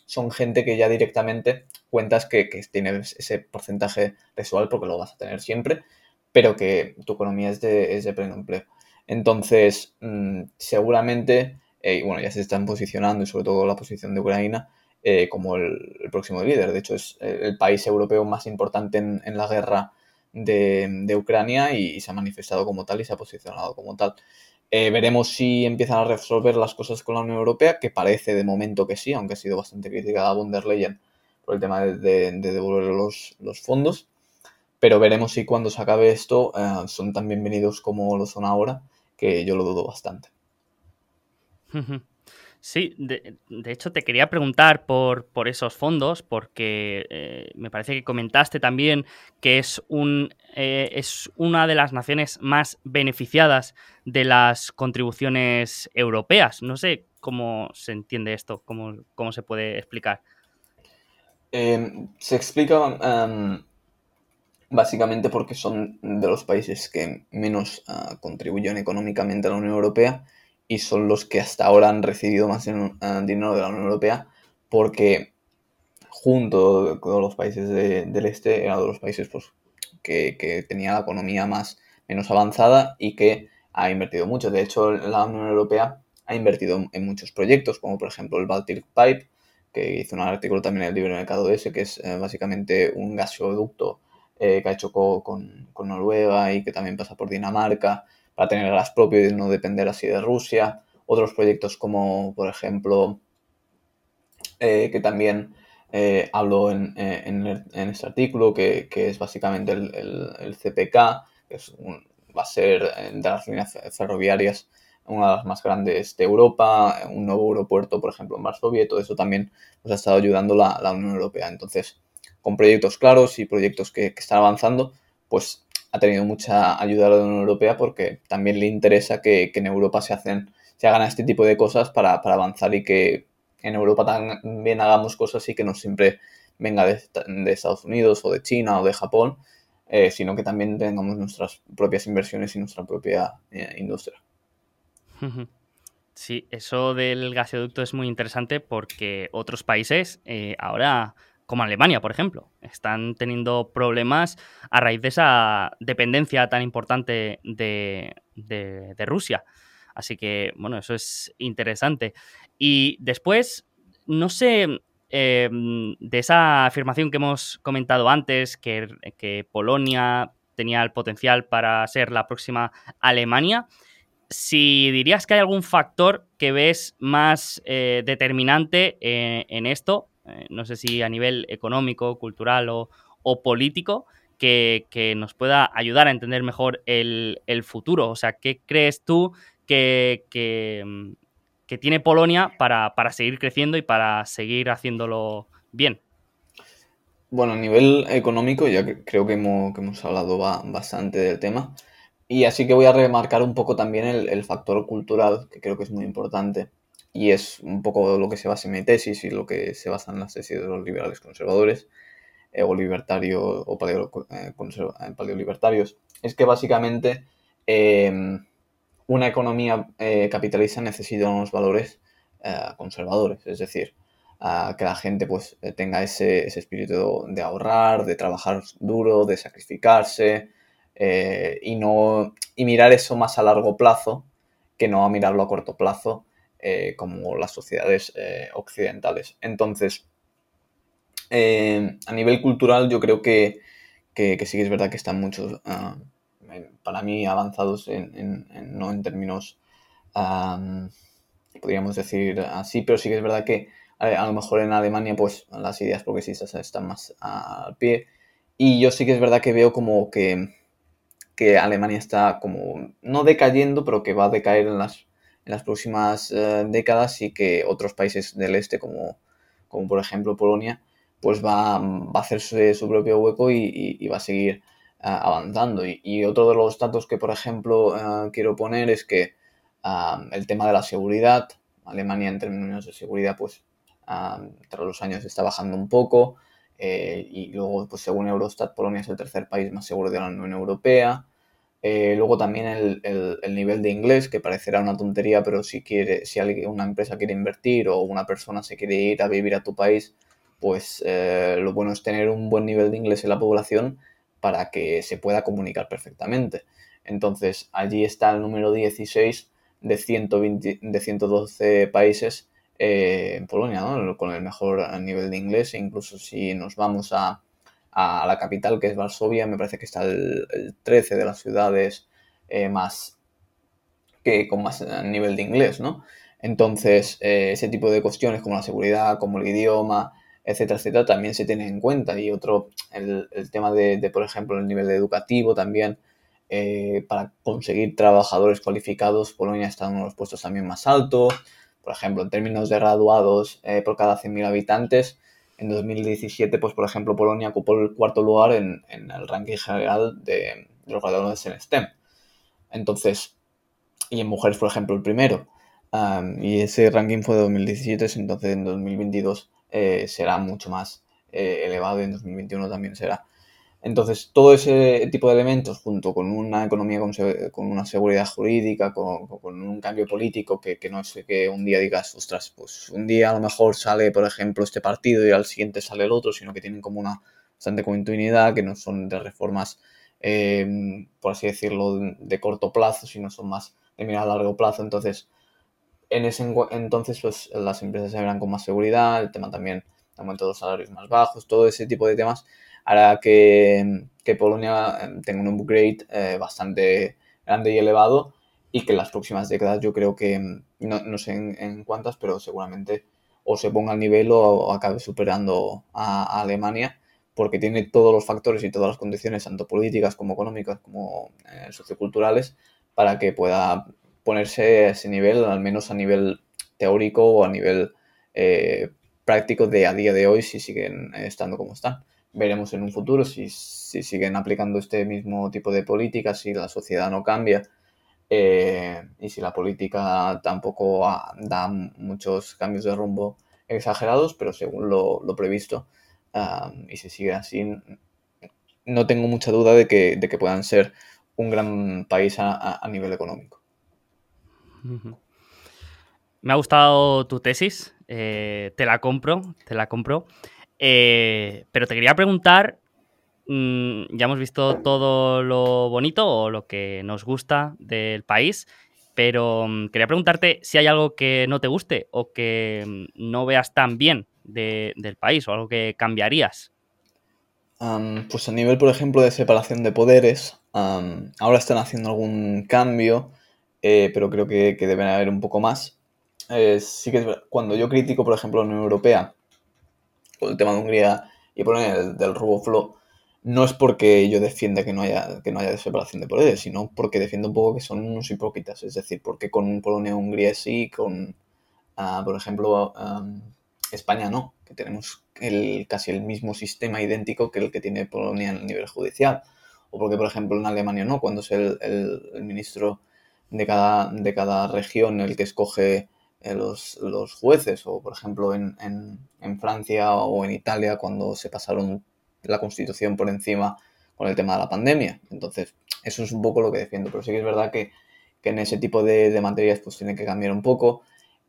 son gente que ya directamente cuentas que, tienes ese porcentaje residual porque lo vas a tener siempre pero que tu economía es de, es pleno empleo. Entonces, mm, seguramente, eh, bueno, ya se están posicionando, y sobre todo la posición de Ucrania, eh, como el, próximo líder. De hecho, es el país europeo más importante en, la guerra de, Ucrania y, se ha manifestado como tal y se ha posicionado como tal. Eh, veremos si empiezan a resolver las cosas con la Unión Europea, que parece de momento que sí, aunque ha sido bastante criticada von der Leyen por el tema de, devolver los, fondos. Pero veremos si cuando se acabe esto eh, son tan bienvenidos como lo son ahora, que yo lo dudo bastante. Sí, de, hecho te quería preguntar por, esos fondos, porque eh, me parece que comentaste también que es, un, eh, es una de las naciones más beneficiadas de las contribuciones europeas. No sé cómo se entiende esto, cómo se puede explicar. Em, se explica em, básicamente porque son de los países que menos ah, contribuyen económicamente a la Unión Europea y son los que hasta ahora han recibido más dinero de la Unión Europea porque junto con los países del este era de los países pues, que, que, tenía la economía más menos avanzada y que ha invertido mucho. De hecho, la Unión Europea ha invertido en muchos proyectos, como por ejemplo el Baltic Pipe, que hizo un artículo también en el Libre Mercado ese, que es eh, básicamente un gasoducto eh, que ha hecho con, con, Noruega y que también pasa por Dinamarca, para tener gas propio y no depender así de Rusia. Otros proyectos como, por ejemplo, eh, que también hablo en, este artículo, que, es básicamente el, CPK, que va a ser de las líneas ferroviarias una de las más grandes de Europa, un nuevo aeropuerto, por ejemplo, en Varsovia, y todo eso también nos ha estado ayudando la, Unión Europea. Entonces, con proyectos claros y proyectos que, están avanzando, pues ha tenido mucha ayuda a la Unión Europea porque también le interesa que, en Europa se hacen, se hagan este tipo de cosas para, avanzar y que en Europa también hagamos cosas y que no siempre venga de, Estados Unidos o de China o de Japón, eh, sino que también tengamos nuestras propias inversiones y nuestra propia eh, industria. Sí, eso del gasoducto es muy interesante porque otros países eh, ahora como Alemania, por ejemplo. Están teniendo problemas a raíz de esa dependencia tan importante de, Rusia. Así que, bueno, eso es interesante. Y después, no sé, em, de esa afirmación que hemos comentado antes, que, Polonia tenía el potencial para ser la próxima Alemania, si dirías que hay algún factor que ves más eh, determinante eh, en esto, eh, no sé si a nivel económico, cultural o, político, que, nos pueda ayudar a entender mejor el, futuro. O sea, ¿qué crees tú que, que, tiene Polonia para, seguir creciendo y para seguir haciéndolo bien? Bueno, a nivel económico ya creo que hemos, hablado bastante del tema. Y así que voy a remarcar un poco también el, factor cultural, que creo que es muy importante. Y es un poco lo que se basa en mi tesis y lo que se basa en las tesis de los liberales conservadores eh, o libertarios o paleo, eh, eh, paleolibertarios, es que básicamente em, una economía capitalista necesita unos valores conservadores, es decir, que la gente pues tenga ese, ese, espíritu de ahorrar, de trabajar duro, de sacrificarse y no y mirar eso más a largo plazo que no a mirarlo a corto plazo eh, como las sociedades eh, occidentales. Entonces, eh, a nivel cultural yo creo que, sí que es verdad que están muchos, ah, para mí, avanzados en, no en términos, podríamos decir así, pero sí que es verdad que a, lo mejor en Alemania pues las ideas progresistas están más al pie. Y yo sí que es verdad que veo como que, que Alemania está como, no decayendo, pero que va a decaer en las en las próximas eh, décadas y que otros países del este, como, como por ejemplo Polonia, pues va, va a hacerse su propio hueco y, va a seguir eh, avanzando. Y, otro de los datos que, por ejemplo, eh, quiero poner es que el tema de la seguridad, Alemania en términos de seguridad, pues tras los años está bajando un poco. y luego, pues según Eurostat, Polonia es el tercer país más seguro de la Unión Europea. Eh, luego también el, nivel de inglés, que parecerá una tontería, pero si quiere, si alguien, una empresa quiere invertir o una persona se quiere ir a vivir a tu país, pues eh, lo bueno es tener un buen nivel de inglés en la población para que se pueda comunicar perfectamente. Entonces, allí está el número 16 de, 120, de 112 países eh, en Polonia, con el mejor nivel de inglés. Incluso si nos vamos a, a la capital, que es Varsovia, me parece que está el, 13 de las ciudades eh, más que con más nivel de inglés, ¿no? Entonces, eh, ese tipo de cuestiones como la seguridad, como el idioma, etcétera, etcétera, también se tienen en cuenta. Y otro, el, tema de, por ejemplo, el nivel educativo también, eh, para conseguir trabajadores cualificados, Polonia está en uno de los puestos también más altos. Por ejemplo, en términos de graduados eh, por cada 100.000 habitantes, en 2017, pues por ejemplo, Polonia ocupó el cuarto lugar en, el ranking general de, de, los graduados en STEM. Entonces, y en mujeres, por ejemplo, el primero. y ese ranking fue de 2017, entonces en 2022 eh, será mucho más eh, elevado y en 2021 también será. Entonces, todo ese tipo de elementos, junto con una economía con, una seguridad jurídica, con, un cambio político, que, no es que un día digas, ostras, pues un día a lo mejor sale, por ejemplo, este partido y al siguiente sale el otro, sino que tienen como una bastante continuidad, que no son de reformas, eh, por así decirlo, de corto plazo, sino son más de mirar a largo plazo. Entonces, en ese entonces, pues las empresas se verán con más seguridad, el tema también de aumento de los salarios más bajos, todo ese tipo de temas hará que, Polonia eh, tenga un upgrade eh, bastante grande y elevado y que en las próximas décadas yo creo que, mm, no, sé en, cuántas, pero seguramente o se ponga al nivel o, acabe superando a, Alemania porque tiene todos los factores y todas las condiciones, tanto políticas como económicas como eh, socioculturales, para que pueda ponerse a ese nivel, al menos a nivel teórico o a nivel práctico de a día de hoy si siguen estando como están veremos en un futuro si, siguen aplicando este mismo tipo de políticas, si la sociedad no cambia eh, y si la política tampoco da muchos cambios de rumbo exagerados, pero según lo, previsto y si sigue así, no tengo mucha duda de que, de que puedan ser un gran país a, nivel económico. Me ha gustado tu tesis, eh, te la compro, te la compro. Eh, pero te quería preguntar, mm, ya hemos visto todo lo bonito o lo que nos gusta del país, pero mm, quería preguntarte si hay algo que no te guste o que mm, no veas tan bien del país o algo que cambiarías. pues a nivel, por ejemplo, de separación de poderes, ahora están haciendo algún cambio, eh, pero creo que, deben haber un poco más. Eh, sí que cuando yo critico, por ejemplo, la Unión Europea, con el tema de Hungría y por el del flow no es porque yo defienda que no haya, que no haya separación de poderes, sino porque defiendo un poco que son unos hipócritas. Es decir, porque con Polonia y Hungría sí, con, ah, por ejemplo, España no, que tenemos el, casi el mismo sistema idéntico que el que tiene Polonia en el nivel judicial. O porque, por ejemplo, en Alemania no, cuando es el, el, ministro de cada, de cada región el que escoge los, los, jueces, o por ejemplo en, en, Francia o en Italia cuando se pasaron la constitución por encima con el tema de la pandemia. Entonces, eso es un poco lo que defiendo, pero sí que es verdad que, que en ese tipo de, de, materias pues tiene que cambiar un poco.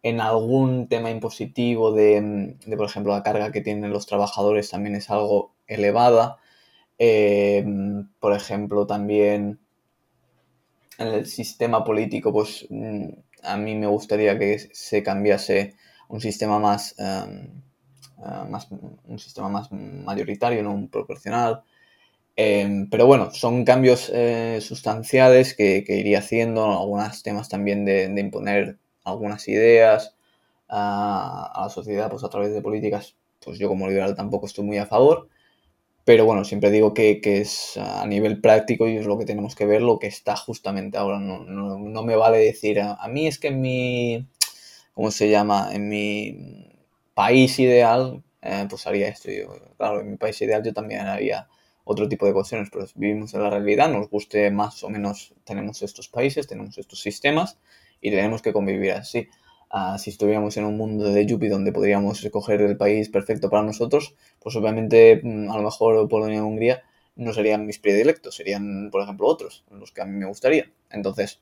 En algún tema impositivo de, de, por ejemplo, la carga que tienen los trabajadores también es algo elevada. Eh, por ejemplo, también en el sistema político, pues mm, a mí me gustaría que se cambiase un sistema más, eh, más un sistema más mayoritario, no un proporcional. Em, pero bueno, son cambios eh, sustanciales que, iría haciendo, algunos temas también de, imponer algunas ideas a, a, la sociedad pues a través de políticas, pues yo como liberal tampoco estoy muy a favor. Pero bueno, siempre digo que, es a nivel práctico y es lo que tenemos que ver, lo que está justamente ahora. No, me vale decir, a, mí es que en mi, ¿cómo se llama? En mi país ideal, eh, pues haría esto. claro, en mi país ideal yo también haría otro tipo de cuestiones, pero vivimos en la realidad, nos guste más o menos, tenemos estos países, tenemos estos sistemas y tenemos que convivir así si estuviéramos en un mundo de Yuppie donde podríamos escoger el país perfecto para nosotros, pues obviamente mm, a lo mejor Polonia o Hungría no serían mis predilectos, serían, por ejemplo, otros, los que a mí me gustaría. Entonces,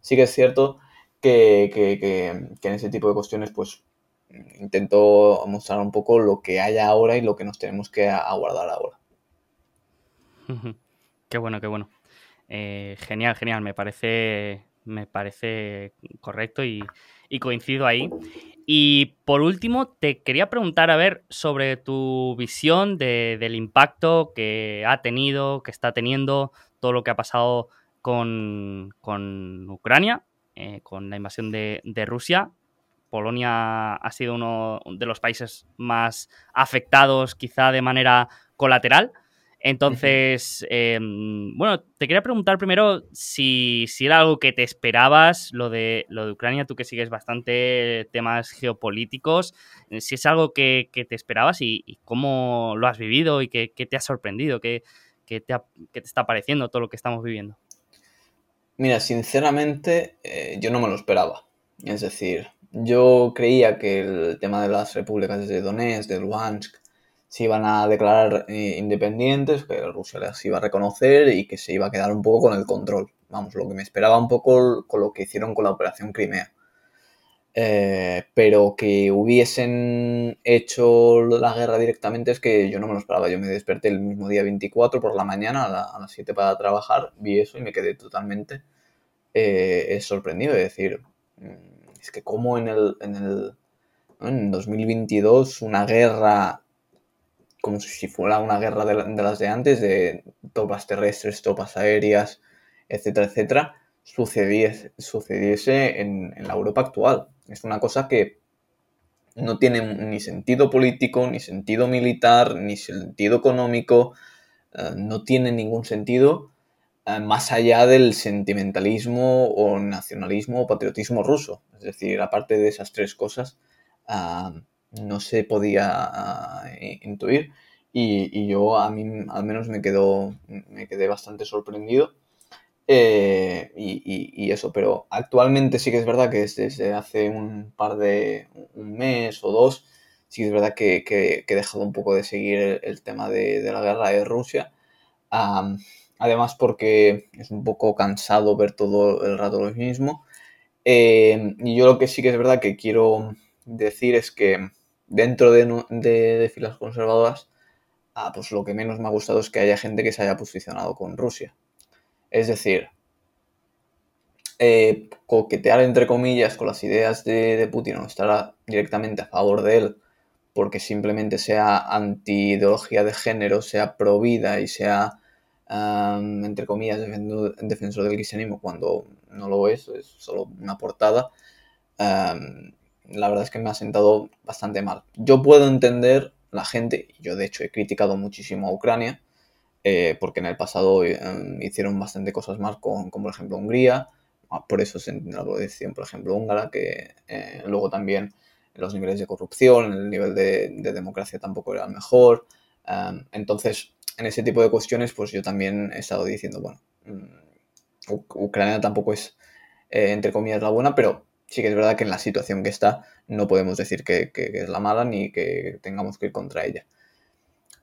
sí que es cierto que, en ese tipo de cuestiones, pues intento mostrar un poco lo que hay ahora y lo que nos tenemos que aguardar ahora. Qué bueno, qué bueno. Eh, genial, genial. Me parece, me parece correcto y, y coincido ahí. Y por último, te quería preguntar, a ver, sobre tu visión del impacto que ha tenido, que está teniendo todo lo que ha pasado con, Ucrania eh, con la invasión de, Rusia. Polonia ha sido uno de los países más afectados, quizá de manera colateral. Entonces, em, bueno, te quería preguntar primero si, era algo que te esperabas, lo de, lo de Ucrania, tú que sigues bastante temas geopolíticos, eh, si es algo que, te esperabas y, cómo lo has vivido y qué, te ha sorprendido, qué, te te está pareciendo todo lo que estamos viviendo. Mira, sinceramente, eh, yo no me lo esperaba. Es decir, yo creía que el tema de las repúblicas de Donetsk, de Luhansk, se iban a declarar eh, independientes, que Rusia las iba a reconocer y que se iba a quedar un poco con el control. Vamos, lo que me esperaba un poco con lo que hicieron con la operación Crimea. Eh, pero que hubiesen hecho la guerra directamente es que yo no me lo esperaba. Yo me desperté el mismo día 24 por la mañana a, las 7 para trabajar, vi eso y me quedé totalmente eh, sorprendido. Es decir, mm, es que como en el, en el en 2022 una guerra como si fuera una guerra de, las de antes, de tropas terrestres, tropas aéreas, etcétera, etcétera, sucediese, sucediese en, la Europa actual. Es una cosa que no tiene ni sentido político, ni sentido militar, ni sentido económico, eh, no tiene ningún sentido eh, más allá del sentimentalismo o nacionalismo o patriotismo ruso. Es decir, aparte de esas tres cosas, ah, no se podía uh, intuir y, yo a mí al menos me, quedo, me quedé bastante sorprendido eh, y, eso, pero actualmente sí que es verdad que desde, hace un par de, un mes o dos, sí que es verdad que, que, he dejado un poco de seguir el, tema de, la guerra de Rusia. además porque es un poco cansado ver todo el rato lo mismo. Eh, y yo lo que sí que es verdad que quiero decir es que dentro de, filas conservadoras, ah, pues lo que menos me ha gustado es que haya gente que se haya posicionado con Rusia. Es decir, eh, coquetear entre comillas con las ideas de, Putin o estar directamente a favor de él porque simplemente sea anti-ideología de género, sea pro vida y sea, entre comillas, defensor del cristianismo cuando no lo es, es solo una portada la verdad es que me ha sentado bastante mal. Yo puedo entender la gente, yo de hecho he criticado muchísimo a Ucrania, eh, porque en el pasado eh, hicieron bastante cosas mal con, por ejemplo, Hungría, ah, por eso se la decisión, por ejemplo, húngara, que eh, luego también los niveles de corrupción, el nivel de, democracia tampoco era el mejor. entonces, en ese tipo de cuestiones, pues yo también he estado diciendo, bueno, mm, Ucrania tampoco es, entre comillas, la buena, pero sí que es verdad que en la situación que está no podemos decir que, es la mala ni que tengamos que ir contra ella.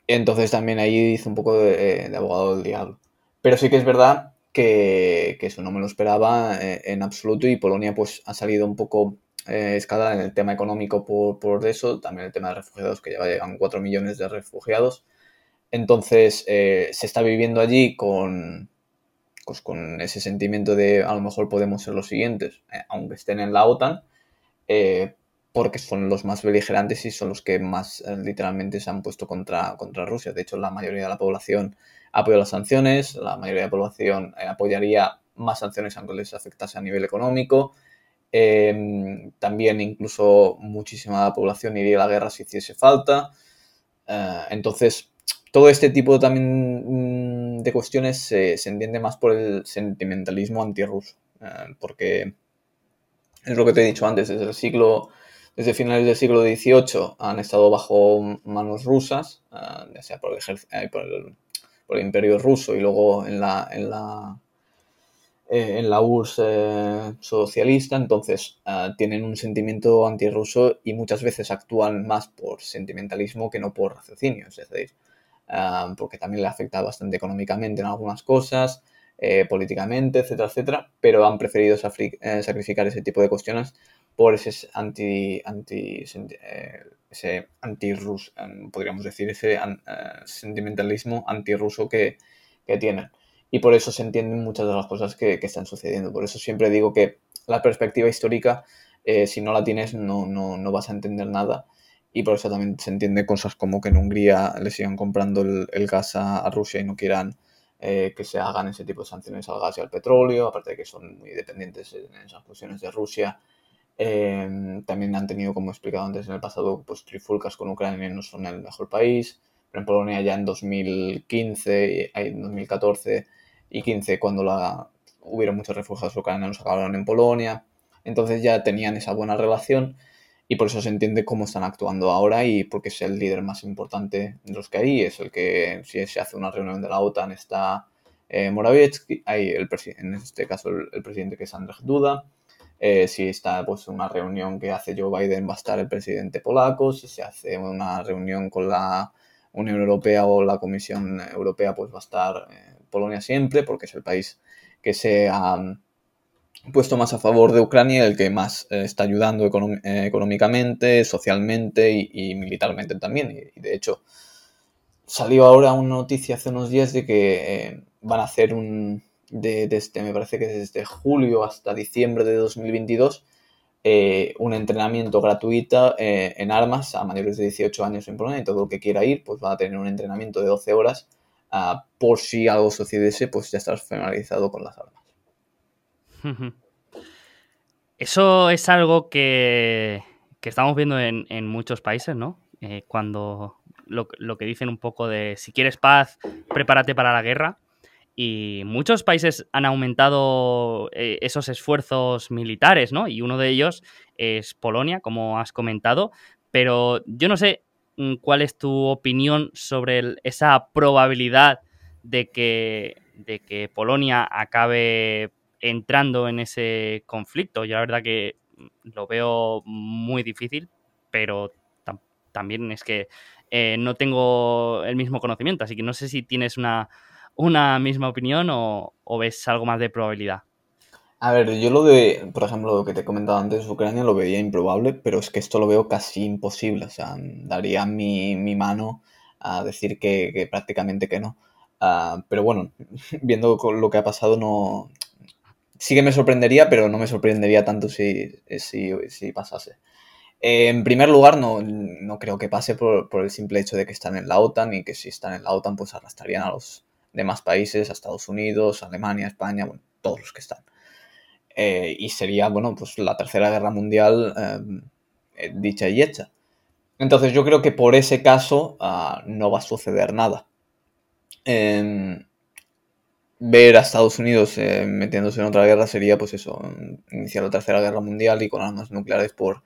Entonces también ahí hizo un poco de, abogado del diablo. Pero sí que es verdad que, eso no me lo esperaba eh, en absoluto y Polonia pues ha salido un poco eh, escalada en el tema económico por, por, eso, también el tema de refugiados, que ya llegan 4 millones de refugiados. Entonces eh, se está viviendo allí con, pues con ese sentimiento de a lo mejor podemos ser los siguientes, eh, aunque estén en la OTAN, eh, porque son los más beligerantes y son los que más eh, literalmente se han puesto contra, contra Rusia. De hecho, la mayoría de la población apoya las sanciones, la mayoría de la población apoyaría más sanciones aunque les afectase a nivel económico. Em, también incluso muchísima la población iría a la guerra si hiciese falta. entonces, todo este tipo también mm, de cuestiones se, entiende más por el sentimentalismo antirruso, eh, porque es lo que te he dicho antes, desde el siglo, desde finales del siglo XVIII han estado bajo manos rusas, eh, ya sea por el, eh, por por, el, imperio ruso y luego en la URSS socialista, entonces tienen un sentimiento antirruso y muchas veces actúan más por sentimentalismo que no por raciocinio, es decir, porque también le afecta bastante económicamente en algunas cosas, eh, políticamente, etcétera, etcétera, pero han preferido eh, sacrificar ese tipo de cuestiones por ese anti, anti eh, ese anti-ruso, podríamos decir, ese sentimentalismo antirruso que, que tienen. Y por eso se entienden muchas de las cosas que, que están sucediendo. Por eso siempre digo que la perspectiva histórica, si no la tienes, no, no, no vas a entender nada y por eso también se entiende cosas como que en Hungría le sigan comprando el, gas a, Rusia y no quieran eh, que se hagan ese tipo de sanciones al gas y al petróleo, aparte de que son muy dependientes en esas cuestiones de Rusia. Em, también han tenido, como he explicado antes en el pasado, pues trifulcas con Ucrania no son el mejor país. Pero en Polonia ya en 2015, en 2014 y 15, cuando la, hubieron muchos refugiados ucranianos, acabaron en Polonia. Entonces ya tenían esa buena relación y por eso se entiende cómo están actuando ahora y porque es el líder más importante de los que hay, es el que si se hace una reunión de la OTAN está eh, Morawiecki, hay el en este caso el, presidente que es Andrzej Duda, eh, si está pues una reunión que hace Joe Biden va a estar el presidente polaco, si se hace una reunión con la Unión Europea o la Comisión Europea pues va a estar eh, Polonia siempre porque es el país que se ha puesto más a favor de Ucrania, el que más eh, está ayudando eh, económicamente, socialmente y, militarmente también. Y, de hecho, salió ahora una noticia hace unos días de que eh, van a hacer un, de, desde, me parece que desde julio hasta diciembre de 2022, un entrenamiento gratuito en armas a mayores de 18 años en Polonia y todo el que quiera ir, pues va a tener un entrenamiento de 12 horas ah, por si algo sucediese, pues ya estás familiarizado con las armas. Eso es algo que, estamos viendo en, muchos países, ¿no? Eh, cuando lo, que dicen un poco de si quieres paz, prepárate para la guerra. Y muchos países han aumentado eh, esos esfuerzos militares, ¿no? Y uno de ellos es Polonia, como has comentado. Pero yo no sé mm, cuál es tu opinión sobre esa probabilidad de que, de que Polonia acabe entrando en ese conflicto. Yo la verdad que lo veo muy difícil, pero también es que eh, no tengo el mismo conocimiento, así que no sé si tienes una, una misma opinión o, ves algo más de probabilidad. A ver, yo lo de, por ejemplo, lo que te he comentado antes, Ucrania lo veía improbable, pero es que esto lo veo casi imposible. O sea, daría mi, mano a decir que, prácticamente que no. Ah, pero bueno, viendo lo que ha pasado, no, sí que me sorprendería, pero no me sorprendería tanto si, si, pasase. Eh, en primer lugar, no, no creo que pase por, el simple hecho de que están en la OTAN y que si están en la OTAN, pues arrastrarían a los demás países, a Estados Unidos, Alemania, España, bueno, todos los que están. Eh, y sería, bueno, pues la tercera guerra mundial eh, dicha y hecha. Entonces yo creo que por ese caso ah, no va a suceder nada. Ver a Estados Unidos eh, metiéndose en otra guerra sería, pues eso, iniciar la tercera guerra mundial y con armas nucleares por,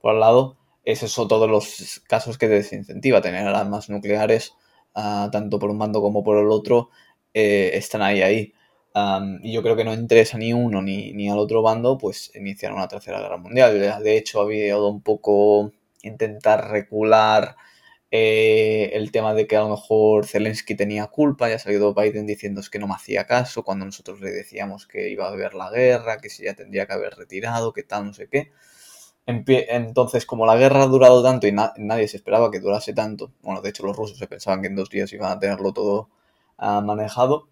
por al lado. Esos son todos los casos que desincentiva tener armas nucleares, ah, tanto por un bando como por el otro, eh, están ahí, ahí. y yo creo que no interesa ni uno ni, ni al otro bando, pues iniciar una tercera guerra mundial. De hecho, ha habido un poco intentar recular eh, el tema de que a lo mejor Zelensky tenía culpa, ya ha salido Biden diciendo que no me hacía caso cuando nosotros le decíamos que iba a haber la guerra, que si ya tendría que haber retirado, que tal, no sé qué. Entonces, como la guerra ha durado tanto y nadie se esperaba que durase tanto, bueno, de hecho los rusos se pensaban que en dos días iban a tenerlo todo ah, manejado,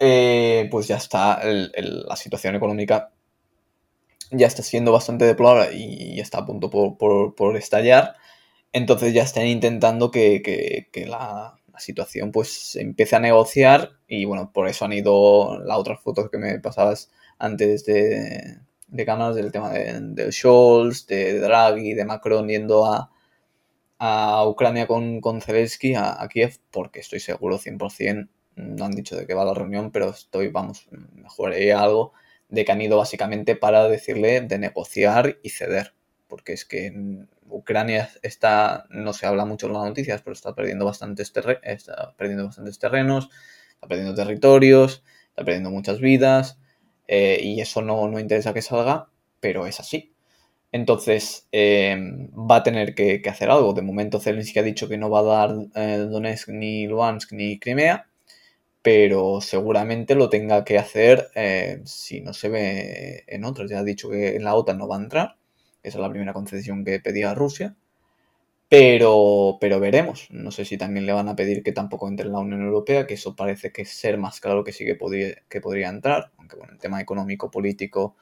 eh, pues ya está, la situación económica ya está siendo bastante deplorable y, está a punto por estallar. Entonces ya están intentando que, la, situación pues empiece a negociar y bueno, por eso han ido las otras fotos que me pasabas antes de, de cámaras del tema de, del Scholz, de Draghi, de Macron yendo a, Ucrania con, con Zelensky, a, Kiev, porque estoy seguro 100%, no han dicho de qué va la reunión, pero estoy, vamos, mejoraría algo de que han ido básicamente para decirle de negociar y ceder, porque es que Ucrania está, no se habla mucho en las noticias, pero está perdiendo bastantes, está perdiendo bastantes terrenos, está perdiendo territorios, está perdiendo muchas vidas, eh, y eso no, no, interesa que salga, pero es así. Entonces, em, va a tener que, hacer algo. De momento, Zelensky ha dicho que no va a dar eh, Donetsk, ni Luhansk, ni Crimea, pero seguramente lo tenga que hacer eh, si no se ve en otros. Ya ha dicho que en la OTAN no va a entrar esa es la primera concesión que pedía Rusia. Pero, pero veremos. No sé si también le van a pedir que tampoco entre en la Unión Europea, que eso parece que ser más claro que sí que podría, que podría entrar. Aunque bueno, el tema económico, político,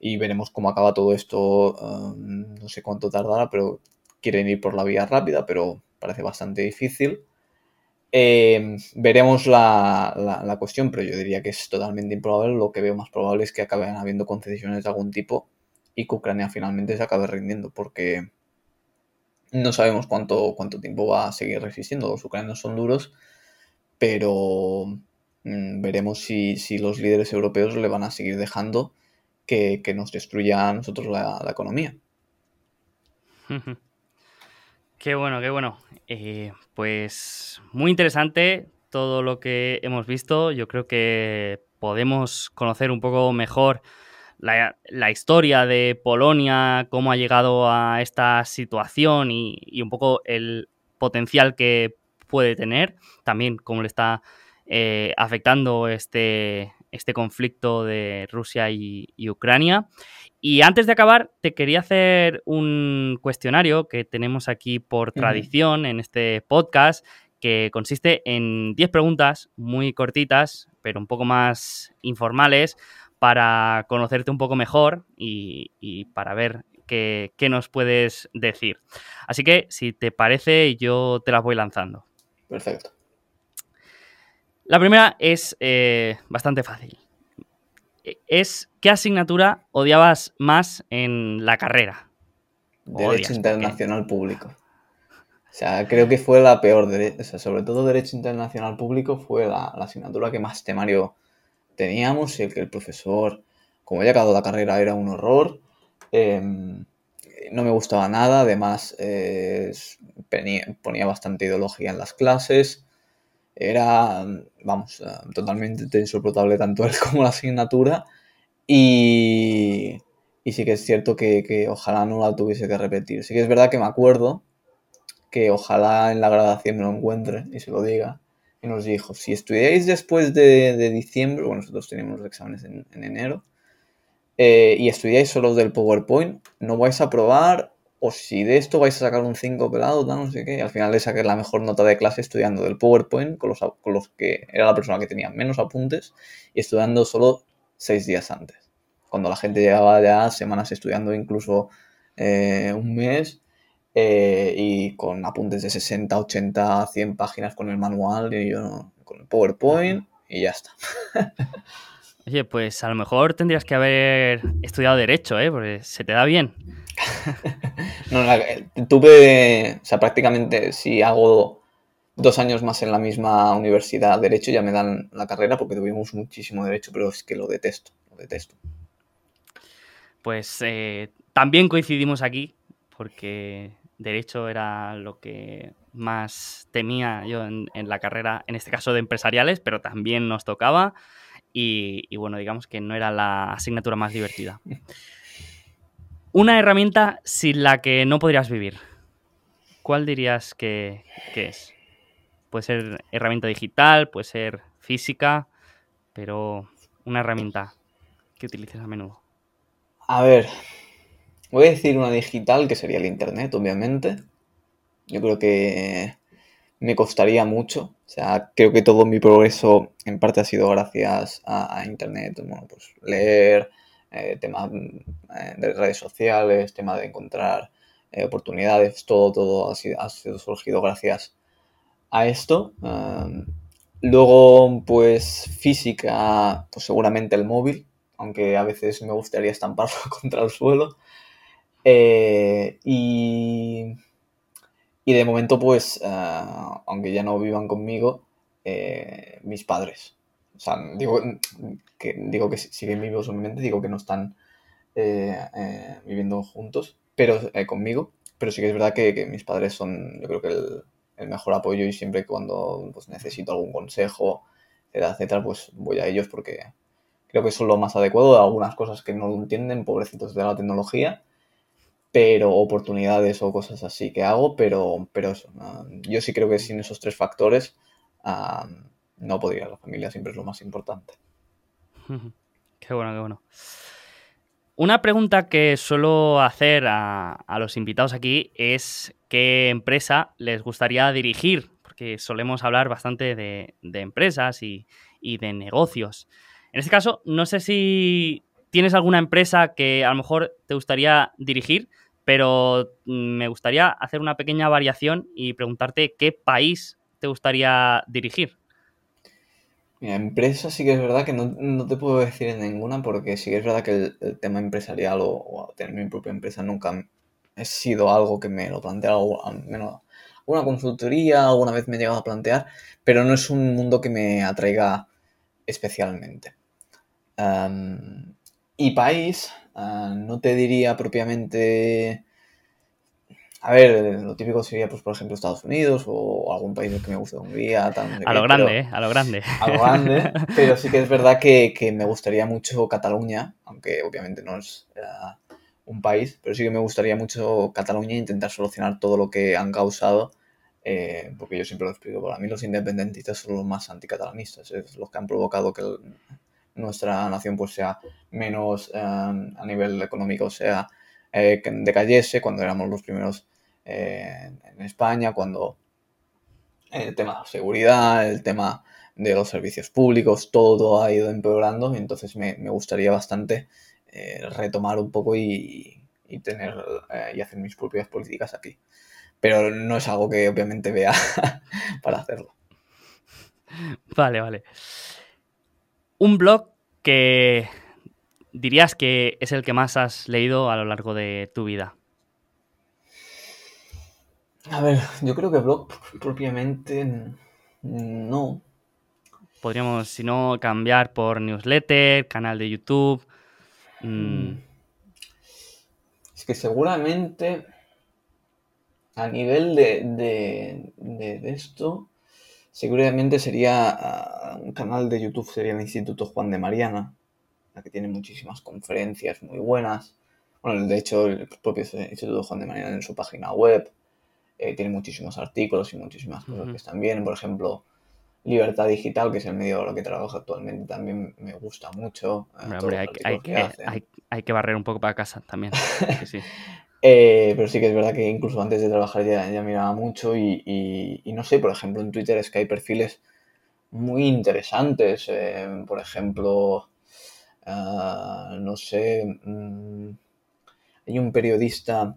y veremos cómo acaba todo esto. Um, no sé cuánto tardará, pero quieren ir por la vía rápida, pero parece bastante difícil. Eh, veremos la, la, cuestión, pero yo diría que es totalmente improbable. Lo que veo más probable es que acaben habiendo concesiones de algún tipo y que Ucrania finalmente se acabe rindiendo, porque no sabemos cuánto, cuánto tiempo va a seguir resistiendo. Los ucranianos son duros, pero mm, veremos si, los líderes europeos le van a seguir dejando que, nos destruya a nosotros la, economía. Qué bueno, qué bueno. Eh, pues muy interesante todo lo que hemos visto. Yo creo que podemos conocer un poco mejor la, historia de Polonia, cómo ha llegado a esta situación y, un poco el potencial que puede tener, también cómo le está eh, afectando este, este conflicto de Rusia y, Ucrania. Y antes de acabar, te quería hacer un cuestionario que tenemos aquí por tradición en este podcast, que consiste en 10 preguntas muy cortitas, pero un poco más informales, para conocerte un poco mejor y, para ver qué, nos puedes decir. Así que, si te parece, yo te las voy lanzando. Perfecto. La primera es eh, bastante fácil. Es ¿qué asignatura odiabas más en la carrera? Derecho Internacional Público. O sea, creo que fue la peor, o sea, sobre todo Derecho Internacional Público fue la, la asignatura que más temario teníamos y el que el profesor, como ya acabado la carrera, era un horror. Em, no me gustaba nada, además eh, ponía, bastante ideología en las clases. Era, vamos, eh, totalmente insoportable tanto él como la asignatura. Y, y sí que es cierto que, que, ojalá no la tuviese que repetir. Sí que es verdad que me acuerdo que ojalá en la graduación me lo encuentre y se lo diga y nos dijo, si estudiáis después de, diciembre, bueno, nosotros teníamos los exámenes en, enero, eh, y estudiáis solo del PowerPoint, no vais a probar, o si de esto vais a sacar un 5 pelado, no sé qué, y al final le saqué la mejor nota de clase estudiando del PowerPoint con los, con los que era la persona que tenía menos apuntes y estudiando solo 6 días antes. Cuando la gente llegaba ya semanas estudiando incluso eh, un mes eh, y con apuntes de 60, 80, 100 páginas con el manual y yo con el PowerPoint y ya está. Oye, pues a lo mejor tendrías que haber estudiado Derecho, ¿eh? Porque se te da bien. no, tuve, o sea, prácticamente si hago dos años más en la misma universidad Derecho ya me dan la carrera porque tuvimos muchísimo Derecho, pero es que lo detesto, lo detesto. Pues eh, también coincidimos aquí porque derecho era lo que más temía yo en, la carrera, en este caso de empresariales, pero también nos tocaba y, bueno, digamos que no era la asignatura más divertida. Una herramienta sin la que no podrías vivir. ¿Cuál dirías que, es? Puede ser herramienta digital, puede ser física, pero una herramienta que utilices a menudo. A ver, Voy a decir una digital, que sería el Internet, obviamente. Yo creo que me costaría mucho. O sea, creo que todo mi progreso en parte ha sido gracias a, Internet. Bueno, pues leer, eh, temas eh, de redes sociales, tema de encontrar eh, oportunidades, todo, todo ha sido, ha sido surgido gracias a esto. luego, pues física, pues seguramente el móvil, aunque a veces me gustaría estamparlo contra el suelo. Eh, y, y de momento, pues, eh, aunque ya no vivan conmigo, eh, mis padres. O sea, digo que, digo que siguen vivos, obviamente, digo que no están viviendo juntos, pero conmigo. Pero sí que es verdad que, mis padres son, yo creo que el, mejor apoyo y siempre cuando pues, necesito algún consejo, etcétera, etcétera, pues voy a ellos porque creo que son lo más adecuado de algunas cosas que no entienden, pobrecitos de la tecnología pero oportunidades o cosas así que hago, pero, pero yo sí creo que sin esos tres factores no podría, la familia siempre es lo más importante. Qué bueno, qué bueno. Una pregunta que suelo hacer a, los invitados aquí es qué empresa les gustaría dirigir, porque solemos hablar bastante de, empresas y, y de negocios. En este caso, no sé si tienes alguna empresa que a lo mejor te gustaría dirigir, pero mm, me gustaría hacer una pequeña variación y preguntarte qué país te gustaría dirigir? Mira, empresa sí que es verdad que no, te puedo decir en ninguna porque sí que es verdad que el, tema empresarial o, tener mi propia empresa nunca ha sido algo que me lo planteado, al menos una consultoría alguna vez me he llegado a plantear, pero no es un mundo que me atraiga especialmente. Y país, ah, no te diría propiamente a ver, lo típico sería, pues, por ejemplo, Estados Unidos o algún país que me guste, Hungría, tal. a lo grande, ¿eh? A lo grande. A lo grande, pero sí que es verdad que, me gustaría mucho Cataluña, aunque obviamente no es un país, pero sí que me gustaría mucho Cataluña e intentar solucionar todo lo que han causado, eh, porque yo siempre lo explico, para mí los independentistas son los más anticatalanistas, es los que han provocado que nuestra nación pues sea menos eh, a nivel económico, sea eh, decayese cuando éramos los primeros eh, en España, cuando el tema de seguridad, el tema de los servicios públicos, todo ha ido empeorando y entonces me, gustaría bastante retomar un poco y, tener y hacer mis propias políticas aquí. Pero no es algo que obviamente vea para hacerlo. Vale, vale. Un blog que dirías que es el que más has leído a lo largo de tu vida? A ver, yo creo que blog propiamente no. Podríamos, si no, cambiar por newsletter, canal de YouTube. Mm. Es que seguramente a nivel de, de, esto, seguramente sería ah, un canal de YouTube, sería el Instituto Juan de Mariana que tiene muchísimas conferencias muy buenas. Bueno, de hecho, el propio Instituto Juan de Mariana en su página web eh, tiene muchísimos artículos y muchísimas cosas que están bien. Por ejemplo, Libertad Digital, que es el medio en lo que trabajo actualmente, también me gusta mucho. Eh, hombre, hay, que, hay, que, barrer un poco para casa también. Eh, pero sí que es verdad que incluso antes de trabajar ya, miraba mucho y, no sé, por ejemplo, en Twitter es que hay perfiles muy interesantes. por ejemplo, Ah, no sé, mm, hay un periodista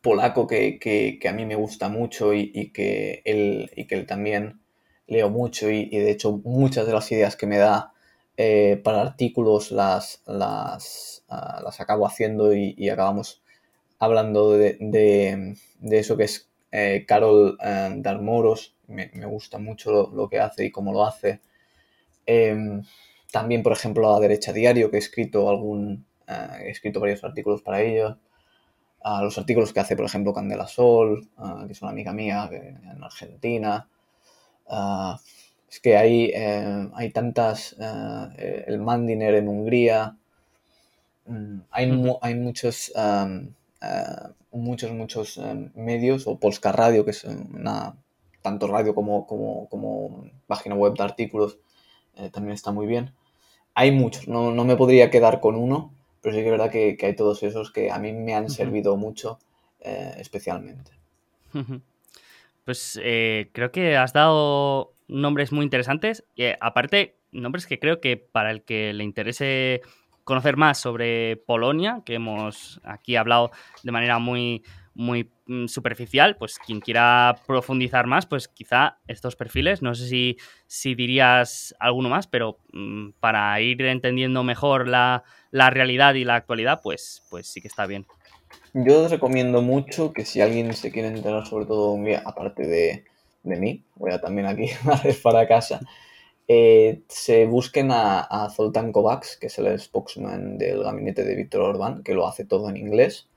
polaco que, a mí me gusta mucho y, que, él, y que él también leo mucho y, de hecho muchas de las ideas que me da eh, para artículos las, las, ah, las acabo haciendo y, acabamos hablando de, eso que es eh, Carol eh, Darmoros. Me, gusta mucho lo, lo, que hace y cómo lo hace. Em, también, por ejemplo, a Derecha Diario, que he escrito algún, eh, he escrito varios artículos para ellos. A los artículos que hace, por ejemplo, Candela Sol, eh, que es una amiga mía en Argentina. Es que hay, hay tantas, el Mandiner en Hungría. Mm, hay, hay muchos, muchos, muchos medios, o Polska Radio, que es una, tanto radio como, como, como página web de artículos, también está muy bien hay muchos, no, me podría quedar con uno, pero sí que es verdad que, hay todos esos que a mí me han servido mucho eh, especialmente. Pues eh, creo que has dado nombres muy interesantes. y eh, aparte, nombres que creo que para el que le interese conocer más sobre Polonia, que hemos aquí hablado de manera muy, muy mm, superficial, pues quien quiera profundizar más, pues quizá estos perfiles, no sé si, si dirías alguno más, pero mm, para ir entendiendo mejor la, realidad y la actualidad, pues, pues sí que está bien. Yo os recomiendo mucho que si alguien se quiere enterar sobre todo aparte de, mí, voy a también aquí para casa, eh, se busquen a, a, Zoltán Kovacs, que es el spokesman del gabinete de Víctor Orbán, que lo hace todo en inglés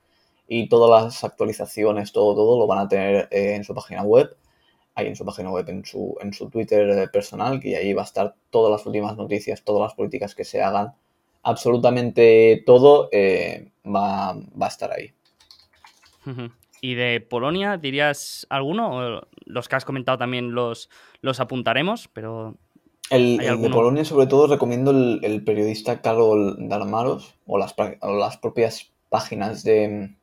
y todas las actualizaciones, todo, todo lo van a tener eh, en su página web, ahí en su página web, en su, en su Twitter personal, que ahí va a estar todas las últimas noticias, todas las políticas que se hagan, absolutamente todo eh, va, a estar ahí. ¿Y de Polonia dirías alguno? los que has comentado también los, los apuntaremos, pero... El, de Polonia, sobre todo, recomiendo el, periodista Karol Darmaros o las, o las propias páginas de,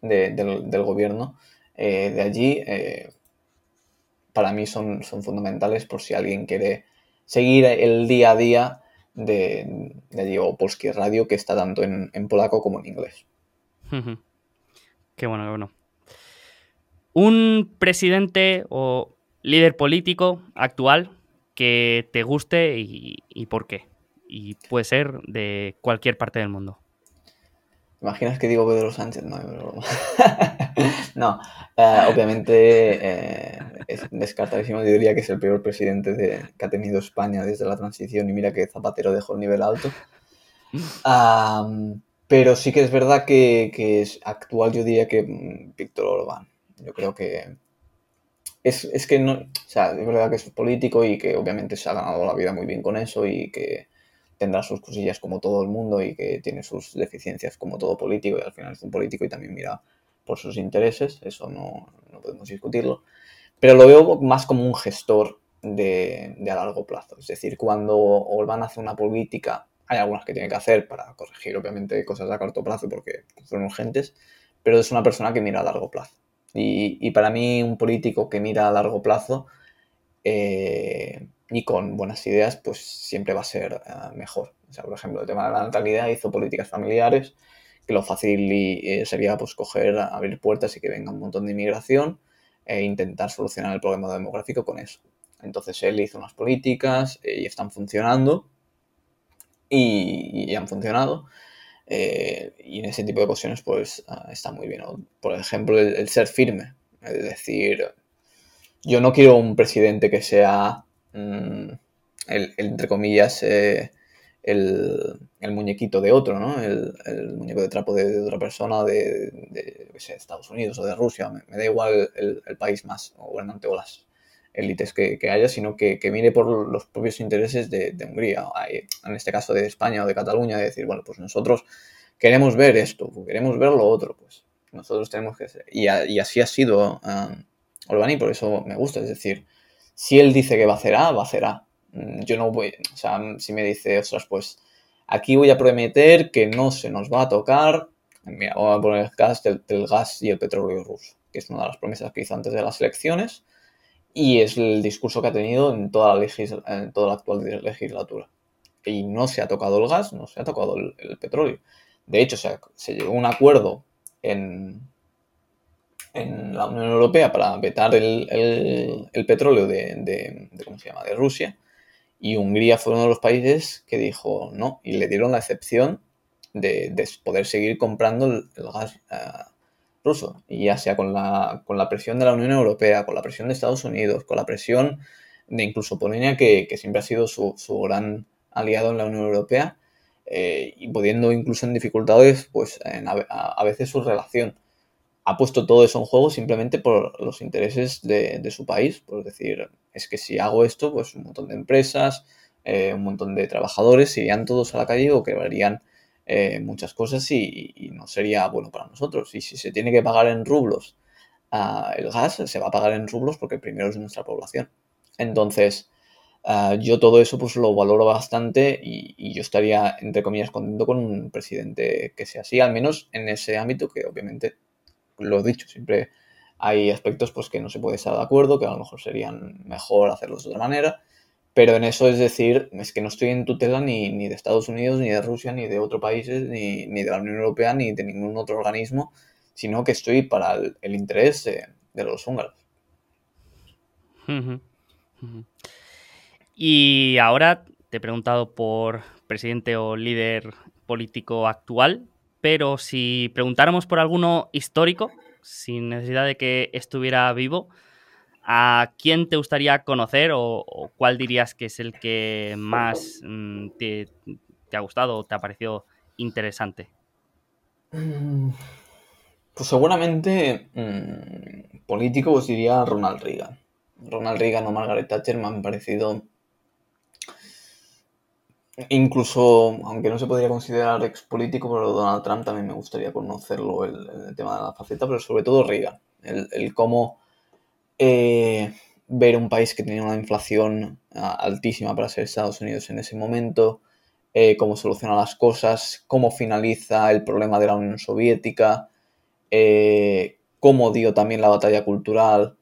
del, gobierno eh, de allí, eh, para mí son, son fundamentales por si alguien quiere seguir el día a día de, de allí, o Polski Radio, que está tanto en, polaco como en inglés. qué bueno, qué bueno. Un presidente o líder político actual que te guste y, por qué. Y puede ser de cualquier parte del mundo. ¿Imaginas que digo Pedro Sánchez? No, eh, obviamente eh, es descartadísimo. Yo diría que es el peor presidente que ha tenido España desde la transición y mira que Zapatero dejó el nivel alto. pero sí que es verdad que, que, es actual, yo diría que mm, Víctor Orbán. Yo creo que es, que no, o sea, es verdad que es político y que obviamente se ha ganado la vida muy bien con eso y que tendrá sus cosillas como todo el mundo y que tiene sus deficiencias como todo político y al final es un político y también mira por sus intereses, eso no, podemos discutirlo, pero lo veo más como un gestor de, a largo plazo, es decir, cuando Orbán hace una política, hay algunas que tiene que hacer para corregir obviamente cosas a corto plazo porque son urgentes, pero es una persona que mira a largo plazo. Y, para mí un político que mira a largo plazo eh, y con buenas ideas, pues siempre va a ser eh, mejor. O sea, por ejemplo, el tema de la natalidad hizo políticas familiares, que lo fácil eh, sería pues coger, abrir puertas y que venga un montón de inmigración e intentar solucionar el problema demográfico con eso. Entonces él hizo unas políticas y están funcionando y, y han funcionado. Eh, y en ese tipo de ocasiones, pues ah, está muy bien. Por ejemplo, el, ser firme. Es decir, yo no quiero un presidente que sea, mm, el, entre comillas, eh, el, muñequito de otro, ¿no? El, muñeco de trapo de, otra persona, de, de, Estados Unidos o de Rusia. Me, da igual el, país más gobernante o las élites que, haya, sino que, mire por los propios intereses de, Hungría, en este caso de España o de Cataluña, de decir, bueno, pues nosotros queremos ver esto, queremos ver lo otro, pues nosotros tenemos que ser. Y, así ha sido um, y por eso me gusta, es decir, si él dice que va a hacer va a hacer. Mm, yo no voy, o sea, si me dice, ostras, pues aquí voy a prometer que no se nos va a tocar, mira, voy a poner el gas del gas y el petróleo ruso, que es una de las promesas que hizo antes de las elecciones y es el discurso que ha tenido en toda la, en toda la actual legislatura. Y no se ha tocado el gas, no se ha tocado el, petróleo. De hecho, se, llegó a un acuerdo en, en la Unión Europea para vetar el, petróleo de, ¿cómo se llama? de Rusia. Y Hungría fue uno de los países que dijo no, y le dieron la excepción de, poder seguir comprando el, gas eh, ruso. Y ya sea con la, con la presión de la Unión Europea, con la presión de Estados Unidos, con la presión de incluso Polonia, que, siempre ha sido su, gran aliado en la Unión Europea, eh, y pudiendo incluso en dificultades, pues a, veces su relación. Ha puesto todo eso en juego simplemente por los intereses de, su país. Por decir, es que si hago esto, pues un montón de empresas, eh, un montón de trabajadores irían todos a la calle o quebrarían eh, muchas cosas y, no sería bueno para nosotros. Y si se tiene que pagar en rublos ah, el gas, se va a pagar en rublos porque primero es nuestra población. Entonces, ah, yo todo eso pues lo valoro bastante y, yo estaría, entre comillas, contento con un presidente que sea así, al menos en ese ámbito que obviamente, lo he dicho, siempre hay aspectos pues que no se puede estar de acuerdo, que a lo mejor serían mejor hacerlos de otra manera, pero en eso es decir, es que no estoy en tutela ni, de Estados Unidos, ni de Rusia, ni de otros países, ni, ni, de la Unión Europea, ni de ningún otro organismo, sino que estoy para el, interés de, los húngaros. Y ahora te he preguntado por presidente o líder político actual, pero si preguntáramos por alguno histórico, sin necesidad de que estuviera vivo, ¿A quién te gustaría conocer o, cuál dirías que es el que más mm, te, ha gustado o te ha parecido interesante? Mm, pues seguramente mm, político os diría Ronald Reagan. Ronald Reagan o Margaret Thatcher me han parecido incluso, aunque no se podría considerar ex político, pero Donald Trump también me gustaría conocerlo, el, tema de la faceta, pero sobre todo Reagan, el cómo eh, ver un país que tenía una inflación ah, altísima para ser Estados Unidos en ese momento, eh, cómo soluciona las cosas, cómo finaliza el problema de la Unión Soviética, eh, cómo dio también la batalla cultural.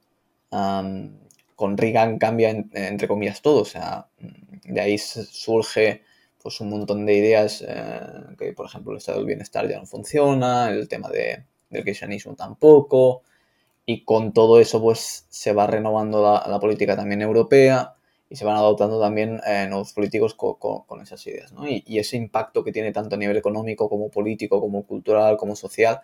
con Reagan cambia, entre comillas, todo. O sea, de ahí surge pues, un montón de ideas que, por ejemplo, el estado del bienestar ya no funciona, el tema de, del cristianismo tampoco, y con todo eso pues se va renovando la, política también europea y se van adoptando también eh, nuevos políticos con, esas ideas, ¿no? Y, y, ese impacto que tiene tanto a nivel económico como político, como cultural, como social,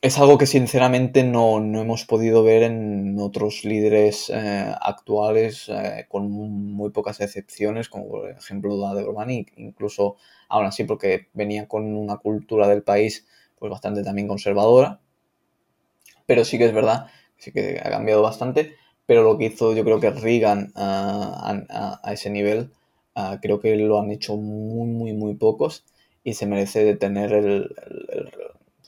es algo que sinceramente no, hemos podido ver en otros líderes eh, actuales, eh, con muy pocas excepciones, como por ejemplo la de Romani, incluso aún así porque venía con una cultura del país pues bastante también conservadora, pero sí que es verdad, sí que ha cambiado bastante, pero lo que hizo yo creo que Reagan a, ese nivel, creo que lo han hecho muy, muy, muy pocos y se merece tener el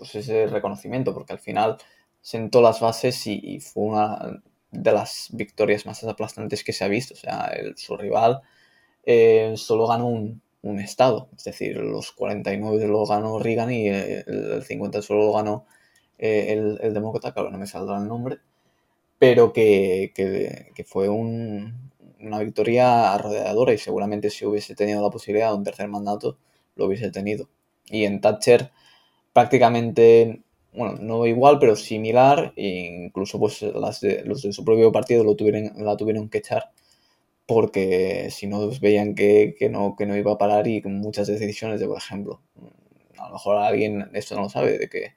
pues ese reconocimiento, porque al final sentó las bases y, fue una de las victorias más aplastantes que se ha visto. O sea, su rival eh, solo ganó un, estado, es decir, los 49 lo ganó Reagan y el, 50 solo lo ganó eh, el, demócrata, claro, no me saldrá el nombre, pero que, fue una victoria arrodeadora y seguramente si hubiese tenido la posibilidad de un tercer mandato, lo hubiese tenido. Y en Thatcher prácticamente, bueno, no igual, pero similar, e incluso pues las de, los de su propio partido lo tuvieron, la tuvieron que echar porque si no veían que, no, que no iba a parar y muchas decisiones de, por ejemplo, a lo mejor alguien esto no lo sabe, de que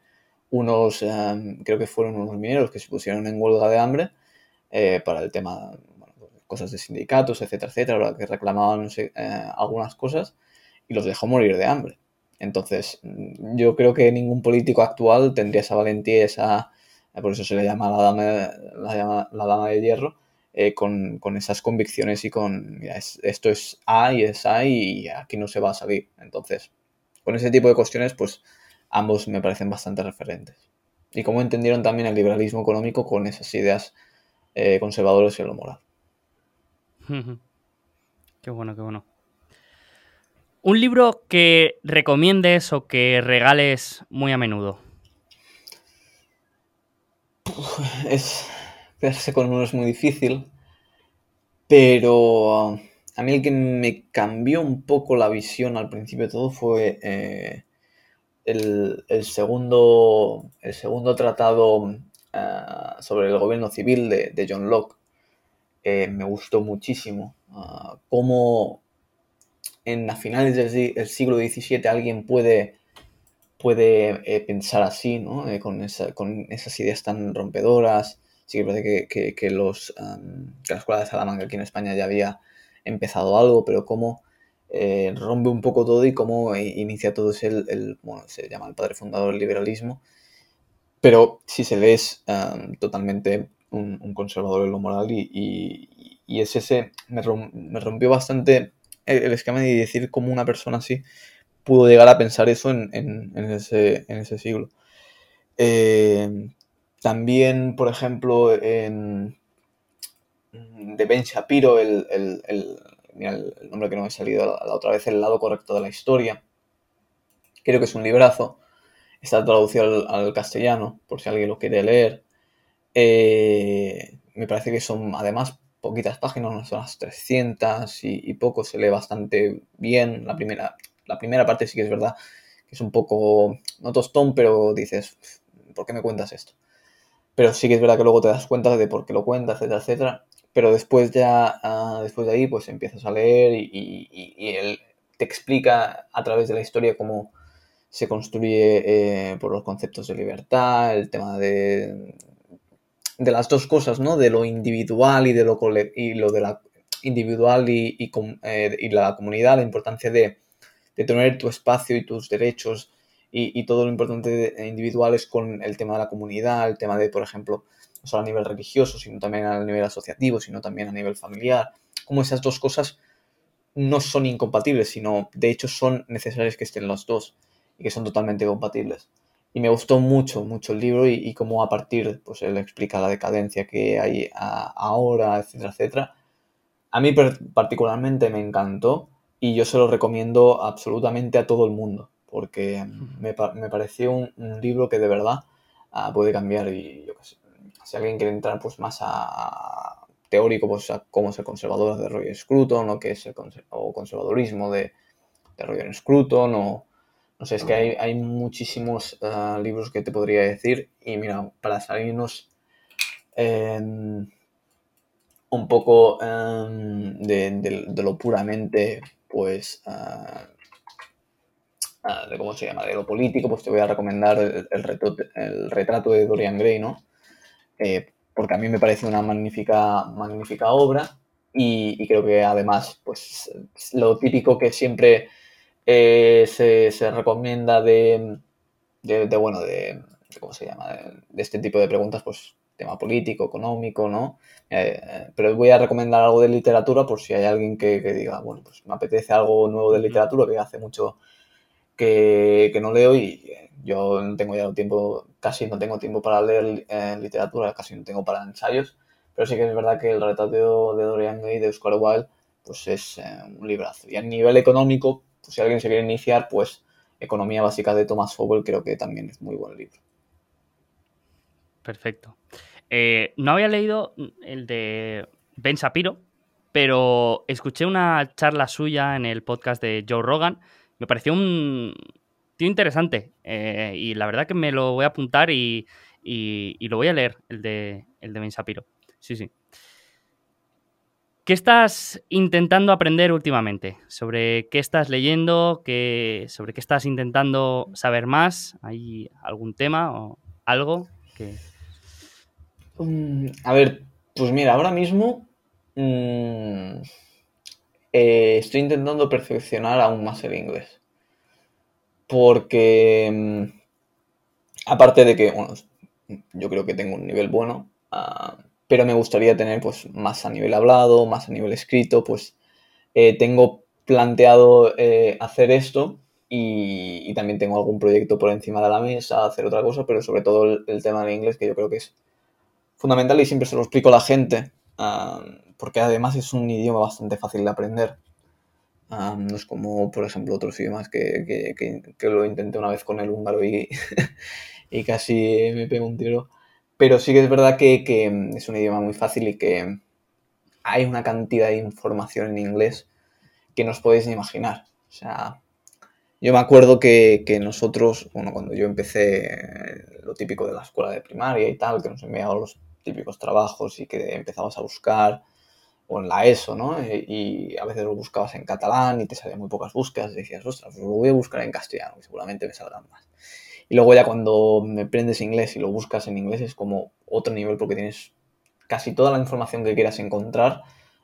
unos, creo que fueron unos mineros que se pusieron en huelga de hambre eh, para el tema, bueno, cosas de sindicatos, etcétera, etcétera, que reclamaban eh, algunas cosas y los dejó morir de hambre. Entonces, yo creo que ningún político actual tendría esa valentía, esa, por eso se le llama la dama, la, la dama de hierro, eh, con, esas convicciones y con, esto es A y es A y aquí no se va a salir. Entonces, con ese tipo de cuestiones, pues ambos me parecen bastante referentes. Y cómo entendieron también el liberalismo económico con esas ideas eh, conservadoras y lo moral. qué bueno, qué bueno. Un libro que recomiendes o que regales muy a menudo. Es. Quedarse con uno es muy difícil. Pero. A mí el que me cambió un poco la visión al principio de todo fue. Eh, el, segundo. El segundo tratado eh, sobre el gobierno civil de, John Locke. Eh, me gustó muchísimo. Ah, cómo en las finales del, siglo XVII alguien puede, puede eh, pensar así, ¿no? Con, con, esas ideas tan rompedoras. Sí que parece que, los, que la Escuela de Salamanca aquí en España ya había empezado algo, pero cómo eh, rompe un poco todo y cómo inicia todo es el, bueno, se llama el padre fundador del liberalismo. Pero si se ve es totalmente un, conservador en lo moral y, y, es ese, me, me rompió bastante el esquema de decir cómo una persona así pudo llegar a pensar eso en, ese, siglo. Eh, también, por ejemplo, en, de Ben Shapiro, el, el, nombre que no me ha salido la, otra vez, El lado correcto de la historia. Creo que es un librazo. Está traducido al, castellano, por si alguien lo quiere leer. Eh, me parece que son, además, poquitas páginas, unas las 300 y, poco, se lee bastante bien. La primera, la primera parte sí que es verdad que es un poco, no tostón, pero dices, ¿por qué me cuentas esto? Pero sí que es verdad que luego te das cuenta de por qué lo cuentas, etcétera, etcétera. Pero después ya, ah, después de ahí, pues empiezas a leer y, él te explica a través de la historia cómo se construye eh, por los conceptos de libertad, el tema de, de las dos cosas, ¿no? De lo individual y de lo, y lo de la individual y, eh, y, la comunidad, la importancia de, tener tu espacio y tus derechos y, todo lo importante individual es con el tema de la comunidad, el tema de, por ejemplo, no solo a nivel religioso, sino también a nivel asociativo, sino también a nivel familiar, como esas dos cosas no son incompatibles, sino de hecho son necesarias que estén las dos y que son totalmente compatibles. Y me gustó mucho, mucho el libro y, cómo a partir, pues él explica la decadencia que hay ahora, etcétera, etcétera. A mí particularmente me encantó y yo se lo recomiendo absolutamente a todo el mundo porque me, me pareció un, libro que de verdad ah, puede cambiar y yo qué sé, si alguien quiere entrar pues más a, teórico, pues a cómo es el conservador de Roger Scruton o qué es el o conservadurismo de, de Roger Scruton o no sé, es que hay, hay muchísimos eh, libros que te podría decir y mira, para salirnos un poco em, de, lo puramente, pues, ah, ah, de cómo se llama, de lo político, pues te voy a recomendar el, el, retrato, de Dorian Gray, ¿no? Eh, porque a mí me parece una magnífica, magnífica obra y, creo que además, pues lo típico que siempre eh, se, recomienda de, bueno, de, ¿cómo se llama? De, este tipo de preguntas, pues tema político, económico, ¿no? Eh, pero voy a recomendar algo de literatura por si hay alguien que, diga, bueno, pues me apetece algo nuevo de literatura, que hace mucho que, no leo y eh, yo no tengo ya tiempo, casi no tengo tiempo para leer literatura, casi no tengo para ensayos, pero sí que es verdad que el retrato de Dorian Gray de Oscar Wilde pues es eh, un librazo. Y a nivel económico, pues si alguien se quiere iniciar, pues Economía Básica de Thomas Sowell creo que también es muy buen libro. Perfecto. Eh, no había leído el de Ben Shapiro, pero escuché una charla suya en el podcast de Joe Rogan. Me pareció un tío interesante eh, y la verdad que me lo voy a apuntar y, lo voy a leer, el de, el de Ben Shapiro sí, sí. ¿Qué estás intentando aprender últimamente? ¿Sobre qué estás leyendo? ¿Sobre qué estás intentando saber más? ¿Hay algún tema o algo que... Mm, a ver, pues mira, ahora mismo mm, eh, estoy intentando perfeccionar aún más el inglés. Porque, mm, aparte de que, bueno, yo creo que tengo un nivel bueno, ah, pero me gustaría tener pues más a nivel hablado, más a nivel escrito, pues eh, tengo planteado eh, hacer esto y, también tengo algún proyecto por encima de la mesa, hacer otra cosa, pero sobre todo el, tema del inglés que yo creo que es fundamental y siempre se lo explico a la gente, porque además es un idioma bastante fácil de aprender. no es como, por ejemplo, otros idiomas que, que, lo intenté una vez con el húngaro y, y casi me pego un tiro. Pero sí que es verdad que, mm, es un idioma muy fácil y que hay una cantidad de información en inglés que no os podéis ni imaginar. O sea, yo me acuerdo que, nosotros, bueno, cuando yo empecé eh, lo típico de la escuela de primaria y tal, que nos enviaban los típicos trabajos y que empezabas a buscar, o en la ESO, ¿no? Eh, y, a veces lo buscabas en catalán y te salían muy pocas búsquedas y decías, ostras, lo voy a buscar en castellano, y seguramente me saldrán más. Y luego ya cuando me aprendes inglés y lo buscas en inglés es como otro nivel porque tienes casi toda la información que quieras encontrar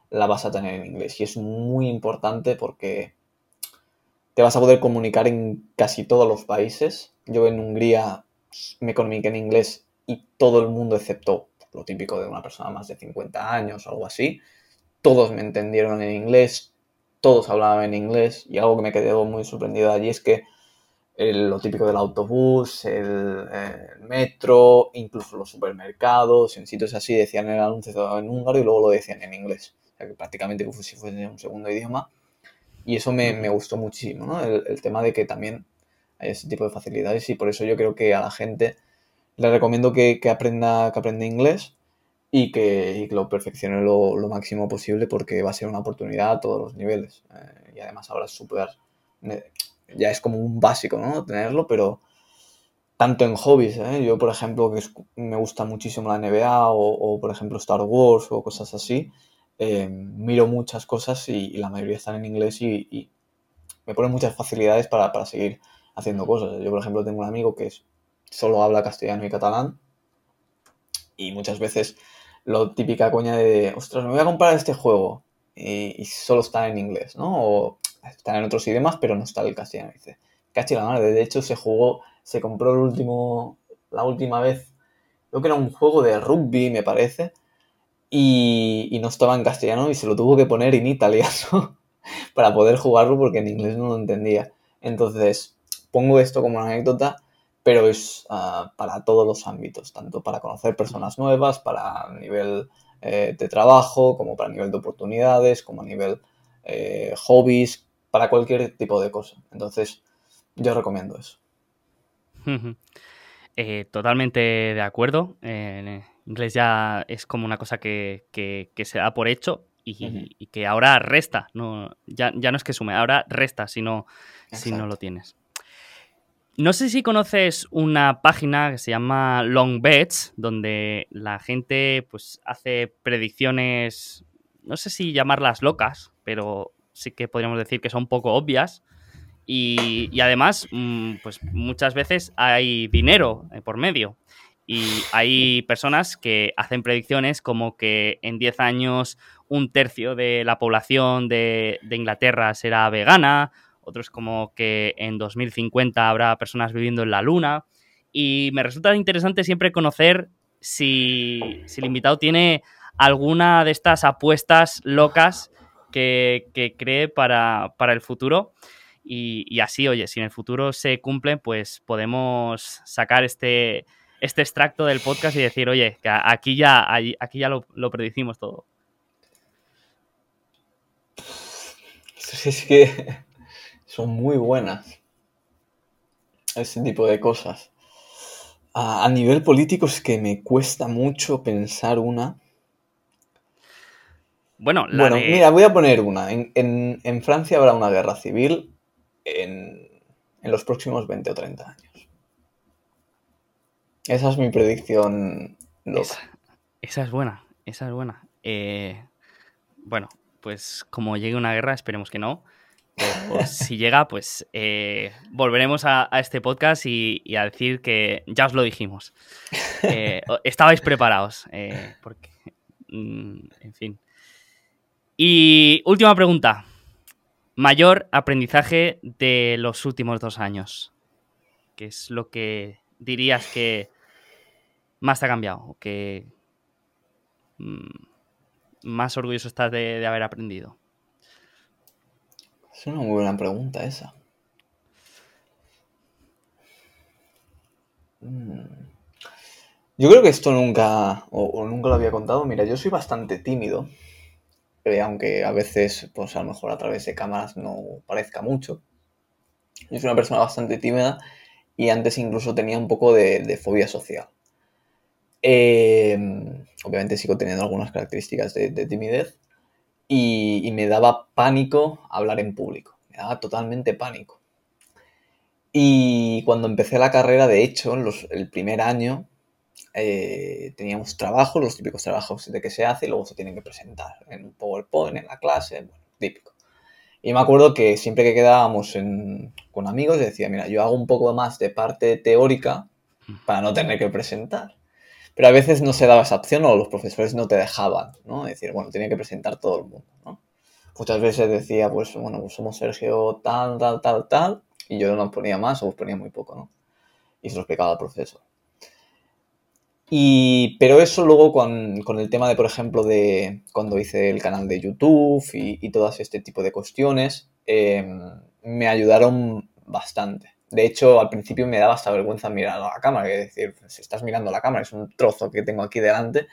la vas a tener en inglés. Y es muy importante porque te vas a poder comunicar en casi todos los países. Yo en Hungría me comuniqué en inglés y todo el mundo, excepto lo típico de una persona más de 50 años o algo así, todos me entendieron en inglés, todos hablaban en inglés y algo que me quedó muy sorprendido allí es que lo típico del autobús, el, metro, incluso los supermercados, en sitios así decían el anuncio en húngaro y luego lo decían en inglés. O sea que prácticamente como si fuese un segundo idioma. Y eso me, gustó muchísimo, ¿no? El, tema de que también hay ese tipo de facilidades y por eso yo creo que a la gente le recomiendo que, aprenda, que aprenda inglés y que, lo perfeccione lo, máximo posible porque va a ser una oportunidad a todos los niveles. Eh, y además ahora es súper ya es como un básico, ¿no? Tenerlo, pero tanto en hobbies, ¿eh? Yo, por ejemplo, que me gusta muchísimo la NBA o, por ejemplo, Star Wars o cosas así, eh, miro muchas cosas y, la mayoría están en inglés y, me ponen muchas facilidades para, seguir haciendo cosas. Yo, por ejemplo, tengo un amigo que solo habla castellano y catalán y muchas veces lo típica coña de, ostras, me voy a comprar este juego y, solo está en inglés, ¿no? O están en otros idiomas, pero no está el castellano. Dice, cachi la madre, de hecho se jugó, se compró el último, la última vez, creo que era un juego de rugby, me parece, y, no estaba en castellano y se lo tuvo que poner en italiano para poder jugarlo porque en inglés no lo entendía. Entonces, pongo esto como una anécdota, pero es ah, para todos los ámbitos, tanto para conocer personas nuevas, para nivel eh, de trabajo, como para nivel de oportunidades, como a nivel eh, hobbies, para cualquier tipo de cosa. Entonces, yo recomiendo eso. Eh, totalmente de acuerdo. En inglés ya es como una cosa que, se da por hecho y, que ahora resta. No, ya, no es que sume, ahora resta si no, si no lo tienes. No sé si conoces una página que se llama Long Bets, donde la gente pues hace predicciones, no sé si llamarlas locas, pero sí que podríamos decir que son poco obvias. Y, y además, mm, pues muchas veces hay dinero eh, por medio. Y hay personas que hacen predicciones como que en 10 años un tercio de la población de, de Inglaterra será vegana, otros como que en 2050 habrá personas viviendo en la Luna. Y me resulta interesante siempre conocer si, si el invitado tiene alguna de estas apuestas locas que, que cree para, para, el futuro. Y, y, así, oye, si en el futuro se cumplen, pues podemos sacar este, este extracto del podcast y decir, oye, que aquí ya, aquí ya lo, lo predicimos todo. Es que son muy buenas. Ese tipo de cosas. A, a nivel político es que me cuesta mucho pensar una. Bueno, la bueno de... mira, voy a poner una. En, en, en, Francia habrá una guerra civil en, en los próximos 20 o 30 años. Esa es mi predicción loca. Esa, esa es buena, esa es buena. Eh, bueno, pues como llegue una guerra, esperemos que no. Si llega, pues eh, volveremos a, a, este podcast y, y, a decir que ya os lo dijimos. Eh, estabais preparados. Eh, porque, mm, en fin. Y última pregunta. Mayor aprendizaje de los últimos dos años. ¿Qué es lo que dirías que más te ha cambiado? ¿Que mm, más orgulloso estás de, de haber aprendido? Es una muy buena pregunta esa. Mm. Yo creo que esto nunca, o, nunca lo había contado. Mira, yo soy bastante tímido, eh, aunque a veces, pues a lo mejor a través de cámaras no parezca mucho. Yo soy una persona bastante tímida y antes incluso tenía un poco de, fobia social. Eh, obviamente sigo teniendo algunas características de timidez, y, me daba pánico hablar en público, me daba totalmente pánico. Y cuando empecé la carrera, de hecho, los, el primer año eh, teníamos trabajos, los típicos trabajos de que se hace y luego se tienen que presentar en PowerPoint, en la clase, típico. Y me acuerdo que siempre que quedábamos en, con amigos decía, mira, yo hago un poco más de parte teórica para no tener que presentar. Pero a veces no se daba esa opción o los profesores no te dejaban, ¿no? Es decir, bueno, tiene que presentar todo el mundo, ¿no? Muchas veces decía, pues, bueno, pues somos Sergio tal, tal, tal, tal, y yo no ponía más o ponía muy poco, ¿no? Y se lo explicaba al profesor. Y, pero eso luego con, con, el tema de, por ejemplo, de cuando hice el canal de YouTube y, y todas este tipo de cuestiones, eh, me ayudaron bastante. De hecho, al principio me daba hasta vergüenza mirar a la cámara, es decir, si estás mirando a la cámara, es un trozo que tengo aquí delante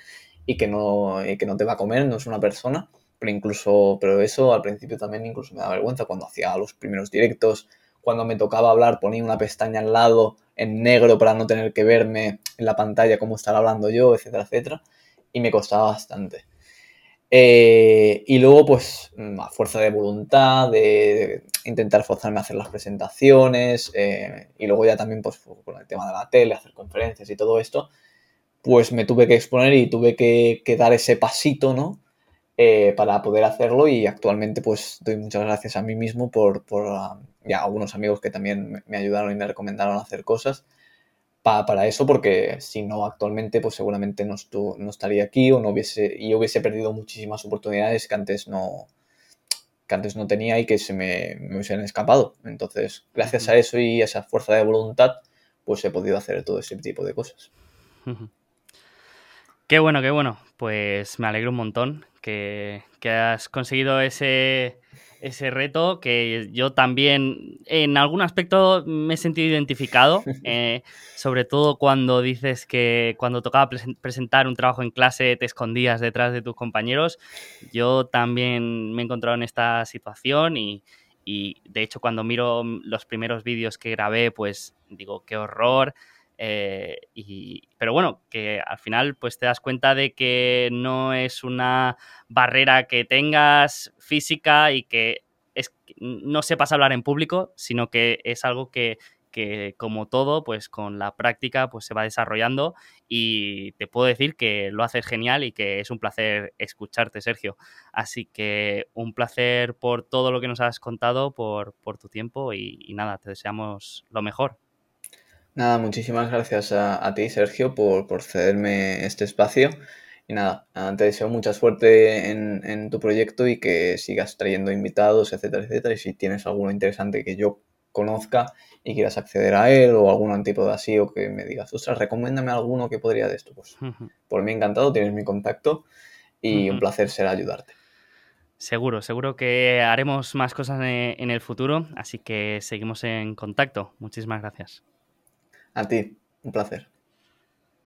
y que no, y que no te va a comer, no es una persona. Pero incluso, pero eso al principio también incluso me daba vergüenza cuando hacía los primeros directos, cuando me tocaba hablar ponía una pestaña al lado en negro para no tener que verme en la pantalla cómo estar hablando yo, etcétera, etcétera. Y me costaba bastante. Eh, y luego, pues, a fuerza de voluntad, de, intentar forzarme a hacer las presentaciones, eh, y luego ya también, pues, con el tema de la tele, hacer conferencias y todo esto, pues me tuve que exponer y tuve que, dar ese pasito, ¿no? Eh, para poder hacerlo y actualmente, pues, doy muchas gracias a mí mismo por, por uh, ya algunos amigos que también me ayudaron y me recomendaron hacer cosas pa, para eso, porque si no, actualmente, pues seguramente no, estu, no estaría aquí o no hubiese, y hubiese perdido muchísimas oportunidades que antes no, que antes no tenía y que se me, me hubiesen escapado. Entonces, gracias a eso y a esa fuerza de voluntad, pues he podido hacer todo ese tipo de cosas. Qué bueno, qué bueno. Pues me alegro un montón que, que has conseguido ese, ese reto que yo también en algún aspecto me he sentido identificado, eh, sobre todo cuando dices que cuando tocaba presentar un trabajo en clase te escondías detrás de tus compañeros. Yo también me he encontrado en esta situación y, y de hecho cuando miro los primeros vídeos que grabé, pues digo, qué horror. Eh, y, pero bueno, que al final pues te das cuenta de que no es una barrera que tengas física y que es, no sepas hablar en público, sino que es algo que, que como todo, pues con la práctica pues se va desarrollando y te puedo decir que lo haces genial y que es un placer escucharte, Sergio. Así que un placer por todo lo que nos has contado, por, tu tiempo y, nada, te deseamos lo mejor. Nada, muchísimas gracias a, ti, Sergio, por, por cederme este espacio. Y nada, te deseo mucha suerte en, tu proyecto y que sigas trayendo invitados, etcétera, etcétera. Y si tienes alguno interesante que yo conozca y quieras acceder a él o algún antípodo así o que me digas, ostras, recomiéndame alguno que podría de esto. Pues por mí encantado, tienes mi contacto y un placer será ayudarte. Seguro, seguro que haremos más cosas en el futuro, así que seguimos en contacto. Muchísimas gracias. A ti, un placer.